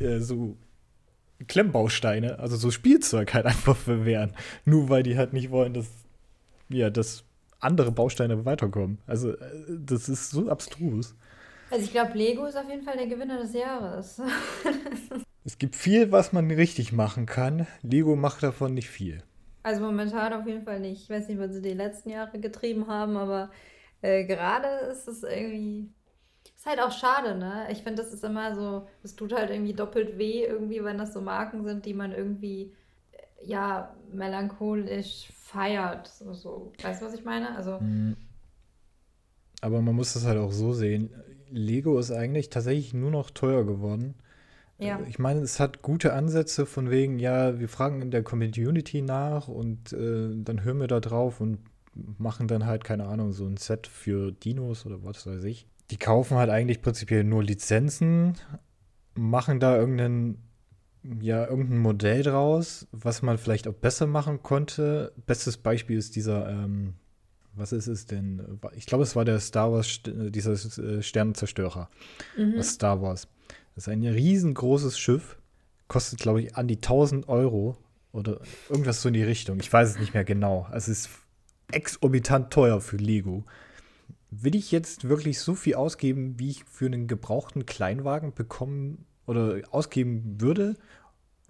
äh, so Klemmbausteine, also so Spielzeug halt einfach verwehren. Nur weil die halt nicht wollen, dass, ja, dass andere Bausteine weiterkommen. Also, äh, das ist so abstrus. Also, ich glaube, Lego ist auf jeden Fall der Gewinner des Jahres. es gibt viel, was man richtig machen kann. Lego macht davon nicht viel. Also, momentan auf jeden Fall nicht. Ich weiß nicht, was sie die letzten Jahre getrieben haben, aber äh, gerade ist es irgendwie ist halt auch schade, ne? Ich finde, das ist immer so, es tut halt irgendwie doppelt weh, irgendwie, wenn das so Marken sind, die man irgendwie, äh, ja, melancholisch feiert. So, so. Weißt du, was ich meine? Also. Mhm. Aber man muss das halt auch so sehen. Lego ist eigentlich tatsächlich nur noch teuer geworden. Ja. Ich meine, es hat gute Ansätze von wegen, ja, wir fragen in der Community nach und äh, dann hören wir da drauf und machen dann halt, keine Ahnung, so ein Set für Dinos oder was weiß ich. Die kaufen halt eigentlich prinzipiell nur Lizenzen, machen da irgendeinen, ja, irgendein Modell draus, was man vielleicht auch besser machen konnte. Bestes Beispiel ist dieser, ähm, was ist es denn? Ich glaube, es war der Star Wars, dieser äh, Sternenzerstörer Mhm. aus Star Wars. Das ist ein riesengroßes Schiff, kostet, glaube ich, an die 1000 Euro oder irgendwas so in die Richtung. Ich weiß es nicht mehr genau. Es ist exorbitant teuer für Lego. Will ich jetzt wirklich so viel ausgeben, wie ich für einen gebrauchten Kleinwagen bekommen oder ausgeben würde,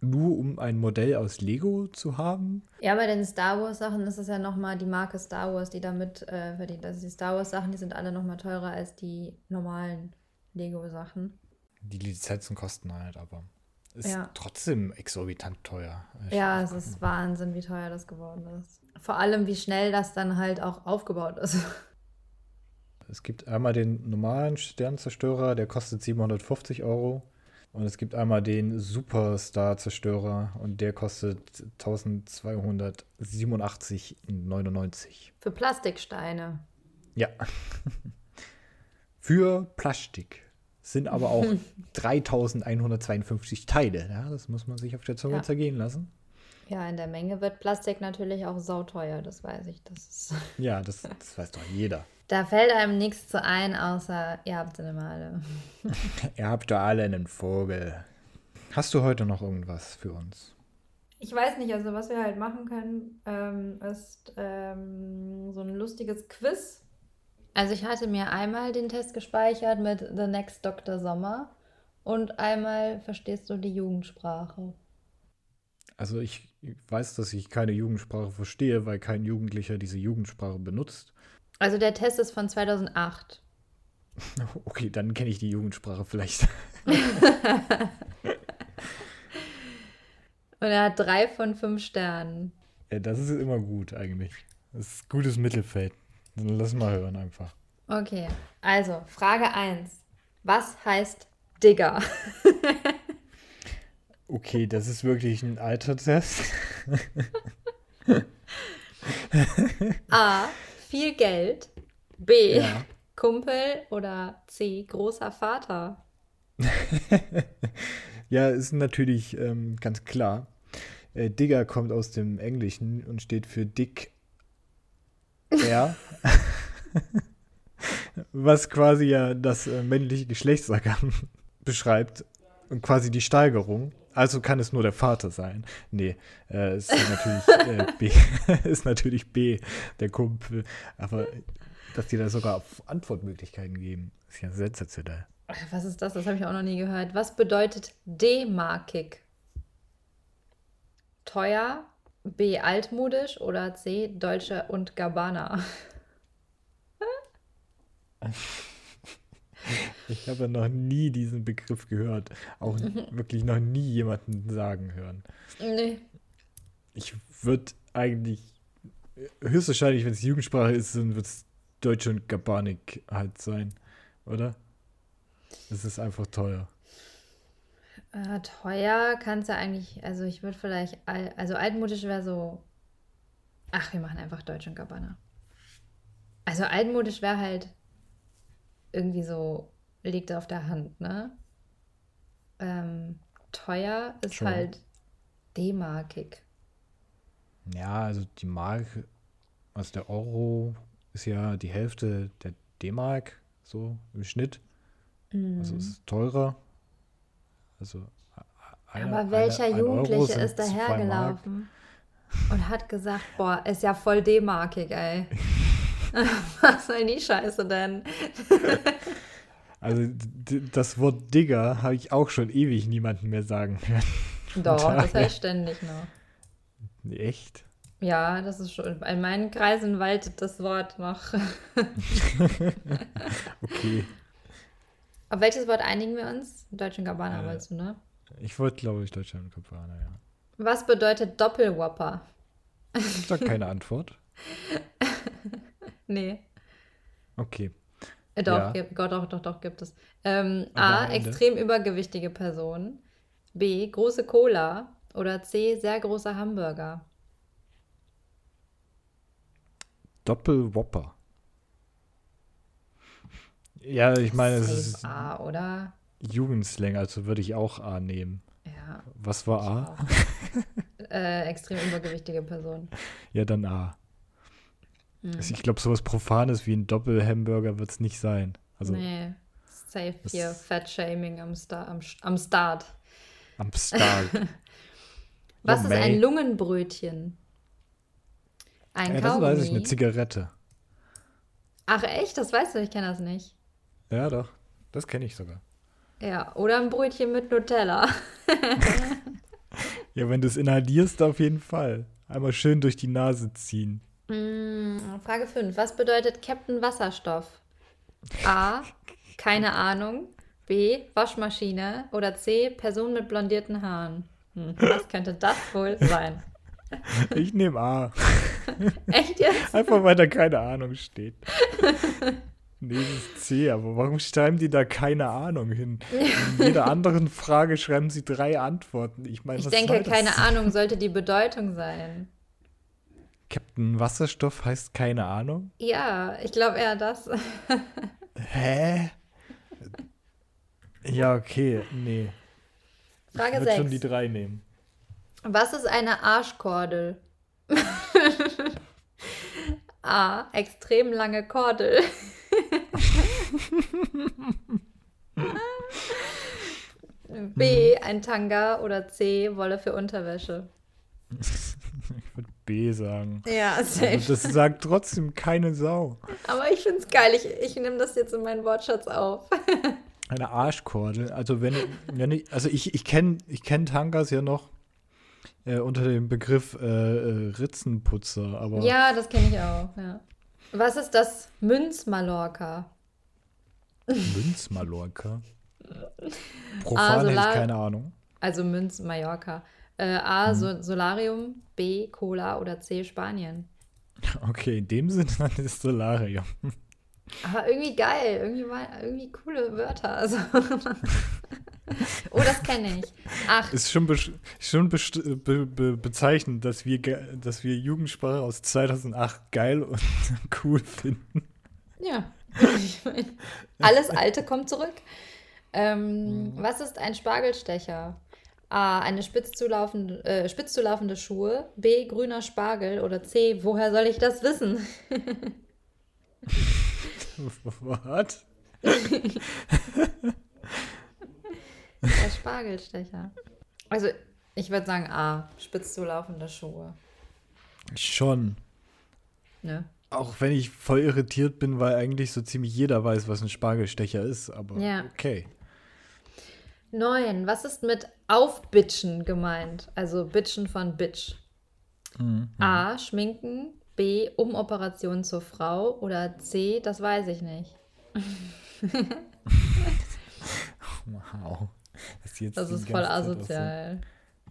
nur um ein Modell aus Lego zu haben? Ja, bei den Star Wars Sachen ist es ja nochmal die Marke Star Wars, die damit äh, verdient. Also die Star Wars Sachen, die sind alle nochmal teurer als die normalen Lego Sachen. Die Lizenzen kosten halt, aber ist Ja. trotzdem exorbitant teuer. Ich- Ja, es ist Wahnsinn, wie teuer das geworden ist. Vor allem, wie schnell das dann halt auch aufgebaut ist. Es gibt einmal den normalen Sternzerstörer, der kostet 750 Euro. Und es gibt einmal den Superstar-Zerstörer und der kostet 1287,99. Für Plastiksteine. Ja. Für Plastik. Sind aber auch 3152 Teile. Ja, das muss man sich auf der Zunge Ja. zergehen lassen. Ja, in der Menge wird Plastik natürlich auch sauteuer, das weiß ich. Das ist Ja, das, das weiß doch jeder. da fällt einem nichts zu ein, außer ihr habt sie immer alle. Ihr habt doch alle einen Vogel. Hast du heute noch irgendwas für uns? Ich weiß nicht, also was wir halt machen können, ähm, ist ähm, so ein lustiges Quiz. Also ich hatte mir einmal den Test gespeichert mit The Next Dr. Sommer und einmal verstehst du die Jugendsprache. Also ich weiß, dass ich keine Jugendsprache verstehe, weil kein Jugendlicher diese Jugendsprache benutzt. Also der Test ist von 2008. Okay, dann kenne ich die Jugendsprache vielleicht. Und er hat drei von fünf Sternen. Ja, das ist immer gut eigentlich. Das ist gutes Mittelfeld. Dann lass mal hören einfach. Okay, also Frage 1. Was heißt Digger? Okay, das ist wirklich ein alter Test. A. Viel Geld. B. Ja. Kumpel oder C. Großer Vater. Ja, ist natürlich ähm, ganz klar. Äh, Digger kommt aus dem Englischen und steht für dick R. Was quasi ja das äh, männliche Geschlechtsorgan beschreibt und quasi die Steigerung. Also kann es nur der Vater sein. Nee, äh, es ist natürlich äh, B. ist natürlich B, der Kumpel. Aber dass die da sogar Antwortmöglichkeiten geben, ist ja sensationell. Was ist das? Das habe ich auch noch nie gehört. Was bedeutet D-markig? Teuer, B. altmodisch oder C. Deutsche und Gabbana? Ich habe noch nie diesen Begriff gehört. Auch wirklich noch nie jemanden sagen hören. Nee. Ich würde eigentlich, höchstwahrscheinlich, wenn es Jugendsprache ist, dann wird es Deutsch und Gabanik halt sein, oder? Es ist einfach teuer. Äh, teuer kannst du eigentlich, also ich würde vielleicht, al- also altmodisch wäre so, ach, wir machen einfach Deutsch und Gabbana. Also altmodisch wäre halt irgendwie so, liegt auf der Hand, ne? Ähm, teuer ist Schon. halt D-markig. Ja, also die Mark, also der Euro ist ja die Hälfte der D-Mark, so im Schnitt. Also es ist teurer. Also eine- Aber welcher eine- Jugendliche ist dahergelaufen und hat gesagt, boah, ist ja voll D-markig, ey. Was soll die Scheiße denn? Also das Wort Digger habe ich auch schon ewig niemanden mehr sagen hören. Doch, das daher- heißt ständig noch. Echt? Ja, das ist schon. In meinen Kreisen waltet das Wort noch. Okay. Auf welches Wort einigen wir uns? Deutsch und Gabbana Äh. wolltest du, ne? Ich wollte, glaube ich, Deutschland und Kopfhörer, ja. Was bedeutet Doppelwhopper? Ist doch keine Antwort. Nee. Okay. Äh, doch, Ja. gibt, doch, doch, doch, gibt es. Ähm, A. Extrem übergewichtige Person. B. Große Cola. Oder C. Sehr großer Hamburger. Doppelwhopper. Ja, ich meine, es ist A, oder? Jugendslang, also würde ich auch A nehmen. Ja. Was war A? äh, extrem übergewichtige Person. Ja, dann A. Hm. Also ich glaube, sowas Profanes wie ein Doppelhamburger wird es nicht sein. Also nee. Safe hier, Fat-Shaming am, Star am, am Start. am Start. Was Ja, ist ein. Lungenbrötchen? Ein Ja, das weiß ich, eine Kaugummi. Zigarette. Ach echt? Das weißt du, ich kenne das nicht. Ja, doch. Das kenne ich sogar. Ja, oder ein Brötchen mit Nutella. Ja, wenn du es inhalierst, auf jeden Fall. Einmal schön durch die Nase ziehen. Mm, Frage 5. Was bedeutet Captain Wasserstoff? A. Keine Ahnung. B. Waschmaschine. Oder C. Person mit blondierten Haaren. Hm, was könnte das wohl sein? Ich nehme A. Echt jetzt? Einfach weil da keine Ahnung steht. Nee, das ist C, aber warum schreiben die da keine Ahnung hin? In jeder anderen Frage schreiben sie drei Antworten. Ich meine, Ich denke, soll das? keine Ahnung sollte die Bedeutung sein. Captain Wasserstoff heißt keine Ahnung? Ja, ich glaube eher das. Hä? Ja, okay, nee. Frage ich würde schon die 6. drei nehmen. Was ist eine Arschkordel? A. Extrem lange Kordel. B. Ein Tanga. Oder C. Wolle für Unterwäsche. Ich würde B sagen. Ja, Aber das sagt trotzdem keine Sau. Aber ich finde es geil. Ich, ich nehme das jetzt in meinen Wortschatz auf. Eine Arschkordel. Also wenn, wenn ich, also ich, ich kenne ich kenn Tangas ja noch äh, unter dem Begriff äh, äh, Ritzenputzer, aber Ja, das kenne ich auch. Ja. Was ist das Münzmalorca? Münzmalorca. Profan hätte ich keine Ahnung. Also Münz Mallorca. Äh, A. So Solarium. B. Cola. Oder C. Spanien. Okay, in dem Sinne dann ist Solarium. Aber irgendwie geil. Irgendwie, irgendwie coole Wörter. Also. oh, das kenne ich. Ach, Ist schon, besch- schon be be bezeichnend, dass wir, dass wir Jugendsprache aus 2008 geil und cool finden. ja. Ich mein, alles Alte kommt zurück. Ähm, was ist ein Spargelstecher? A. Eine spitz zulaufende, äh, spitz zulaufende Schuhe. B. Grüner Spargel. Oder C. Woher soll ich das wissen? Was? Der Spargelstecher. Also, ich würde sagen A. Spitz zulaufende Schuhe. Schon. Ne? Auch wenn ich voll irritiert bin, weil eigentlich so ziemlich jeder weiß, was ein Spargelstecher ist, aber Ja. okay. 9. Was ist mit aufbitchen gemeint? Also bitchen von bitch. Mhm. A. Schminken. B. Umoperation zur Frau. Oder C. Das weiß ich nicht. Wow. Das, ist voll auch so- asozial.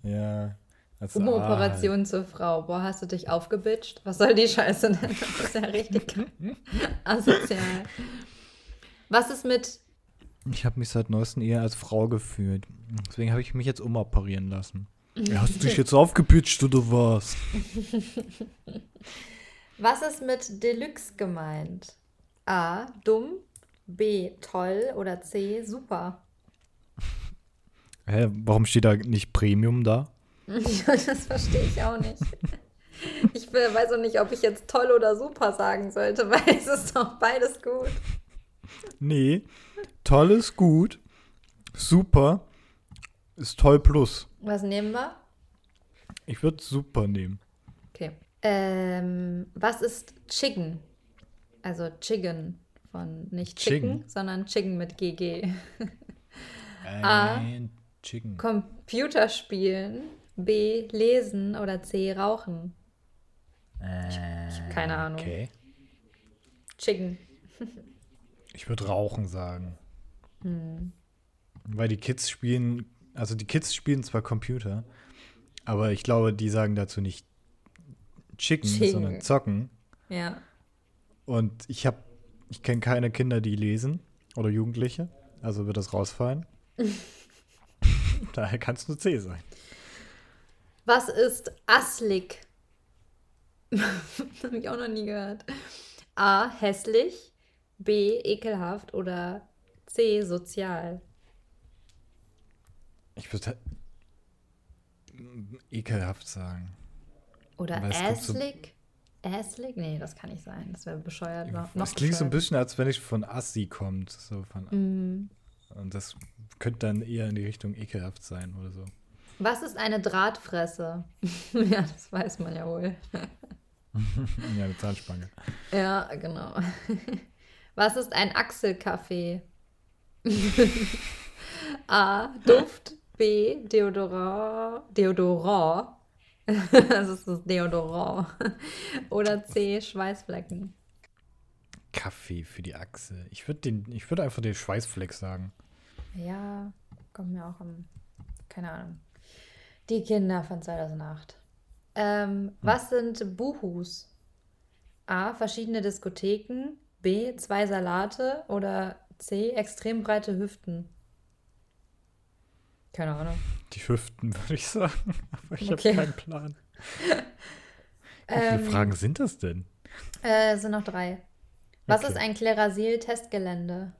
Ja. Also, Umoperation zur Frau. Boah, hast du dich aufgebitcht? Was soll die Scheiße denn? Das ist ja richtig asozial. Was ist mit Ah, ich habe mich seit neuestem eher als Frau gefühlt. Deswegen habe ich mich jetzt umoperieren lassen. Ja, hast du dich jetzt aufgepitcht oder was? Was ist mit Deluxe gemeint? A. Dumm. B. Toll. Oder C. Super. Hä, warum steht da nicht Premium da? das verstehe ich auch nicht. Ich weiß auch nicht, ob ich jetzt toll oder super sagen sollte, weil es ist doch beides gut. Nee. Toll ist gut. Super ist toll plus. Was nehmen wir? Ich würde super nehmen. Okay. Ähm, was ist Chicken? Also Chicken von nicht Chicken, Chicken? sondern Chicken mit GG. A. Ein Chicken. Computerspielen. B. Lesen. Oder C. Rauchen. ich hab keine Ahnung. Okay. Chicken. Ich würde Rauchen sagen. Hm. Weil die Kids spielen, also die Kids spielen zwar Computer, aber ich glaube, die sagen dazu nicht Chicken, Chicken. sondern zocken. Ja. Und ich habe, ich kenne keine Kinder, die lesen oder Jugendliche, also wird das rausfallen. Daher kann es nur C sein. Was ist Aslik? Habe ich auch noch nie gehört. A. Hässlich. B. Ekelhaft. Oder C. Sozial. Ich würde halt ekelhaft sagen. Oder kommt so-. Ässlig? Nee, das kann nicht sein. Das wäre bescheuert. Noch, noch Das klingt so ein bescheuert. bisschen, als wenn ich von Assi kommt. So von, Mhm. Und das könnte dann eher in die Richtung ekelhaft sein oder so. Was ist eine Drahtfresse? ja, das weiß man ja wohl. ja, eine Zahnspange. Ja, genau. Was ist ein Achselkaffee? A. Duft. B. Deodorant. Deodorant. Das ist das Deodorant. Oder C. Schweißflecken. Kaffee für die Achse. Ich würde würde einfach den Schweißfleck sagen. Ja, kommt mir auch am. Keine Ahnung. Die Kinder von 2008. Ähm, Was sind Buhus? A. Verschiedene Diskotheken. B. Zwei Salate. Oder C. Extrem breite Hüften. Keine Ahnung. Die Hüften, würde ich sagen. Aber ich Okay. habe keinen Plan. Wie viele Ähm, Fragen sind das denn? Äh, es sind noch drei. Was Okay. ist ein Klerasil-Testgelände?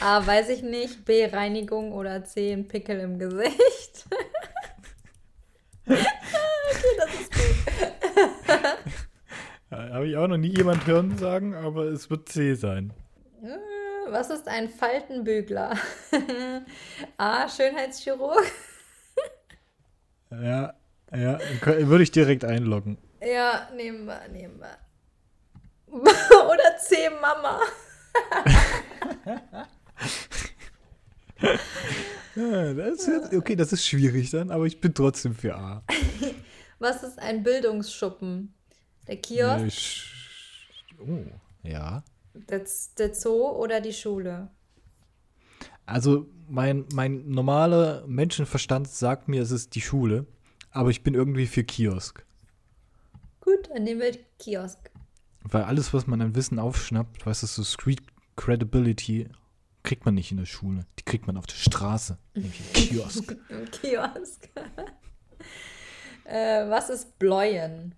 A. Weiß ich nicht. B. Reinigung. Oder C. Ein Pickel im Gesicht. okay, das ist gut. Habe ich auch noch nie jemand hören sagen, aber es wird C sein. Äh, Was ist ein Faltenbügler? A. Schönheitschirurg. Ja, ja, würde ich direkt einloggen. Ja, nehmen wir, nehmen wir. Oder C. Mama. Ja, das ist, okay, das ist schwierig dann, aber ich bin trotzdem für A. Was ist ein Bildungsschuppen? Der Kiosk, Nee, sch- Oh, ja. der, der Zoo oder die Schule? Also mein, mein normaler Menschenverstand sagt mir, es ist die Schule, aber ich bin irgendwie für Kiosk. Gut, dann nehmen wir Kiosk. Weil alles, was man an Wissen aufschnappt, weißt du, so Street Credibility, kriegt man nicht in der Schule. Die kriegt man auf der Straße, nämlich im Kiosk. Im Kiosk. äh, was ist Bläuen?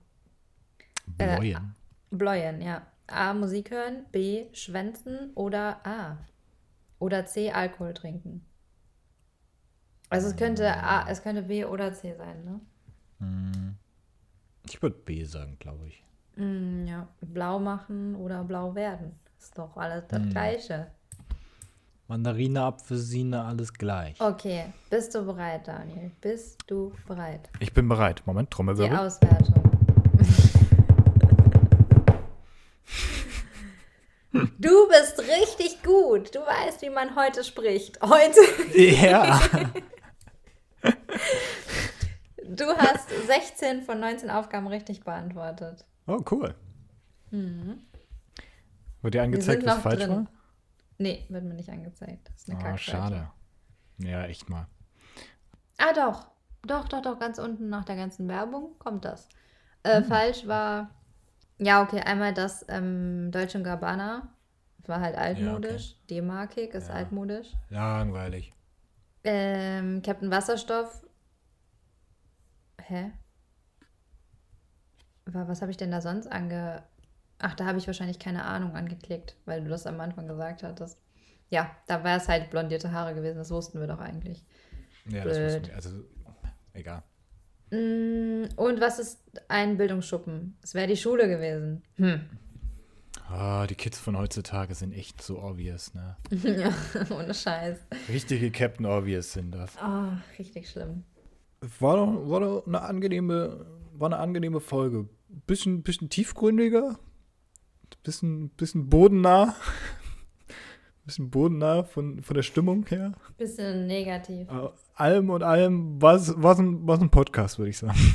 Äh, Bläuen. Bläuen, ja. A. Musik hören, B. Schwänzen oder A. Oder C. Alkohol trinken. Also es könnte A, es könnte B oder C sein, ne? Ich würde B sagen, glaube ich. Mm, ja, blau machen oder blau werden. Ist doch alles das Gleiche. Mandarine, Apfelsine, alles gleich. Okay, bist du bereit, Daniel? Bist du bereit? Ich bin bereit. Moment, Die Trommelwirbel. Auswertung. Du bist richtig gut. Du weißt, wie man heute spricht. Heute. Ja. Du hast 16 von 19 Aufgaben richtig beantwortet. Oh, cool. Wird dir angezeigt, was falsch drin. war? Nee, wird mir nicht angezeigt. Das ist eine Ah, Kackseite. schade. Ja, echt mal. Ah, doch. Doch, doch, doch. Ganz unten nach der ganzen Werbung kommt das. Äh, Hm. Falsch war. Ja, okay. Einmal das ähm, Deutsche Gabbana. War halt altmodisch. D-markig ist Ja. altmodisch. Langweilig. Ähm, Captain Wasserstoff. Hä? Wa- Was habe ich denn da sonst ange. Ach, da habe ich wahrscheinlich keine Ahnung angeklickt, weil du das am Anfang gesagt hattest. Ja, da wäre es halt blondierte Haare gewesen, das wussten wir doch eigentlich. Ja, das muss Blöd. ich. Also, egal. Mm, Und was ist ein Bildungsschuppen? Es wäre die Schule gewesen. Hm. Ah, die Kids von heutzutage sind echt so obvious, ne? ja, ohne Scheiß. Richtige Captain Obvious sind das. Ah, richtig schlimm. War doch, war doch eine angenehme, war eine angenehme Folge. Bisschen, bisschen tiefgründiger, bisschen, bisschen bodennah. Bisschen bodennah von, von der Stimmung her. Bisschen negativ. Äh, allem und allem war es ein, war's ein Podcast, würde ich sagen.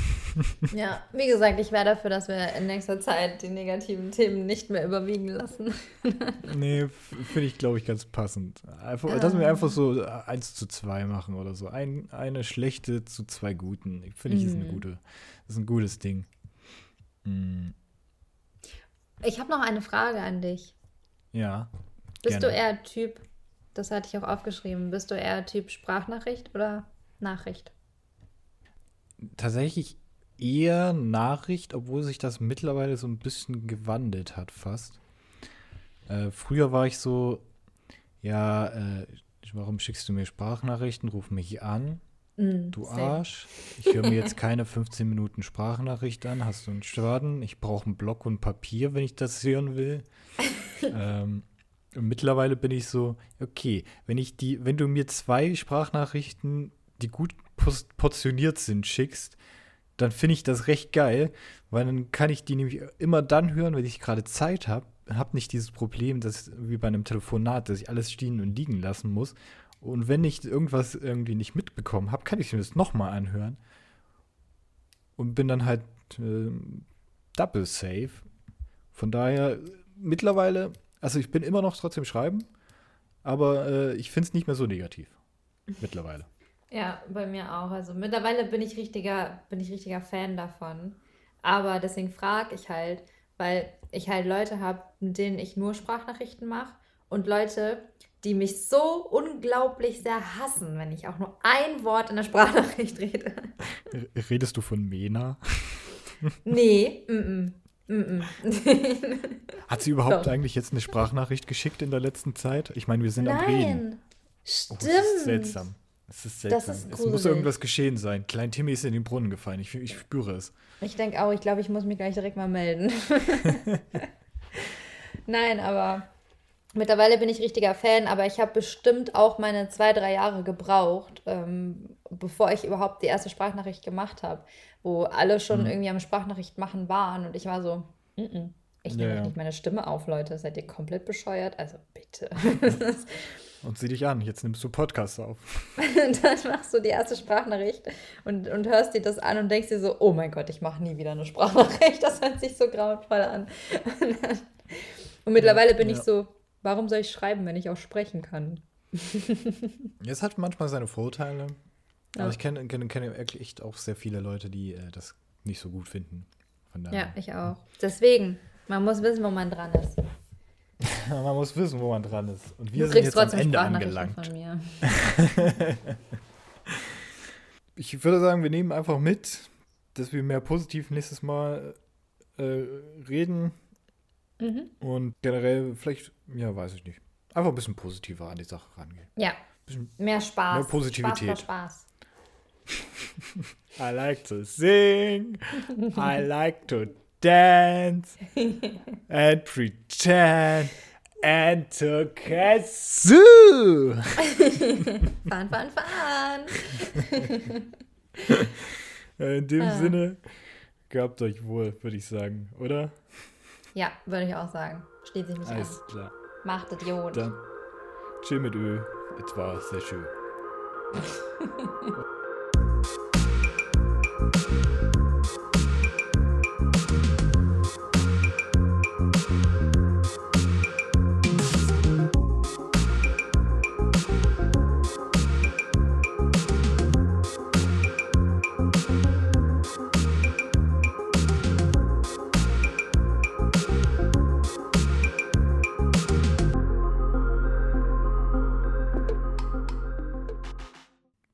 Ja, wie gesagt, ich wäre dafür, dass wir in nächster Zeit die negativen Themen nicht mehr überwiegen lassen. Nee, finde ich, glaube ich, ganz passend. Einfach, Dass wir einfach so 1 zu 2 machen oder so. Ein, eine schlechte zu zwei guten. Finde ich, ist, eine Mhm. gute, ist ein gutes Ding. Mm, Ich habe noch eine Frage an dich. ja. Bist Gerne. du eher Typ, das hatte ich auch aufgeschrieben, bist du eher Typ Sprachnachricht oder Nachricht? Tatsächlich eher Nachricht, obwohl sich das mittlerweile so ein bisschen gewandelt hat fast. Äh, früher war ich so, ja, äh, warum schickst du mir Sprachnachrichten? Ruf mich an. Mm, Du same. Arsch. Ich höre mir jetzt keine 15 Minuten Sprachnachricht an. Hast du einen Schaden? Ich brauche einen Block und Papier, wenn ich das hören will. ähm, und mittlerweile bin ich so, okay, wenn ich die, wenn du mir zwei Sprachnachrichten, die gut portioniert sind, schickst, dann finde ich das recht geil, weil dann kann ich die nämlich immer dann hören, wenn ich gerade Zeit habe. Habe nicht dieses Problem, dass wie bei einem Telefonat, dass ich alles stehen und liegen lassen muss. Und wenn ich irgendwas irgendwie nicht mitbekommen habe, kann ich mir das nochmal anhören. Und bin dann halt äh, double safe. Von daher, mittlerweile, also ich bin immer noch trotzdem schreiben, aber äh, ich finde es nicht mehr so negativ. Mittlerweile. Ja, bei mir auch. Also mittlerweile bin ich richtiger, bin ich richtiger Fan davon. Aber deswegen frage ich halt, weil ich halt Leute habe, mit denen ich nur Sprachnachrichten mache und Leute, die mich so unglaublich sehr hassen, wenn ich auch nur ein Wort in der Sprachnachricht rede. Redest du von Mena? Nee, mm, mm, mm, mm. Hat sie überhaupt Doch. eigentlich jetzt eine Sprachnachricht geschickt in der letzten Zeit? Ich meine, wir sind am Reden. Nein, Oh, stimmt. es ist seltsam. Es ist Das seltsam. ist es muss irgendwas geschehen sein. Klein Timmy ist in den Brunnen gefallen. Ich, ich spüre es. Ich denke auch, ich glaube, ich muss mich gleich direkt mal melden. Nein, aber mittlerweile bin ich richtiger Fan, aber ich habe bestimmt auch meine zwei, drei Jahre gebraucht, ähm, bevor ich überhaupt die erste Sprachnachricht gemacht habe, wo alle schon Mhm. irgendwie am Sprachnachricht machen waren und ich war so, mm -mm, ich nehme Ja, doch ja. nicht meine Stimme auf, Leute, seid ihr komplett bescheuert? Also bitte. Und sieh dich an, jetzt nimmst du Podcast auf. Dann machst du die erste Sprachnachricht und, und hörst dir das an und denkst dir so, oh mein Gott, ich mache nie wieder eine Sprachnachricht. Das hört sich so grauenvoll an. Und, mittlerweile bin Ja. ich so, warum soll ich schreiben, wenn ich auch sprechen kann? Es hat manchmal seine Vorteile. Ja. Aber ich kenne kenne, kenne echt auch sehr viele Leute, die äh, das nicht so gut finden. Ja, ich auch. Deswegen, man muss wissen, wo man dran ist. Man muss wissen, wo man dran ist. Und wir du sind kriegst jetzt am trotzdem Ende angelangt. von mir. Ich würde sagen, wir nehmen einfach mit, dass wir mehr positiv nächstes Mal äh, reden Mhm. und generell vielleicht, ja, weiß ich nicht, einfach ein bisschen positiver an die Sache rangehen. Ja, Bisschen, mehr Spaß. Mehr Positivität. Spaß, Spaß. I like to sing, I like to dance and pretend and to kazoo. Fahren, fahren, fahren. In dem Ah. Sinne, gehabt euch wohl, würde ich sagen, oder? Ja, würde ich auch sagen. Schließe ich mich Alles an. klar. Macht Idiot. Dann chill mit Öl. Es war sehr schön.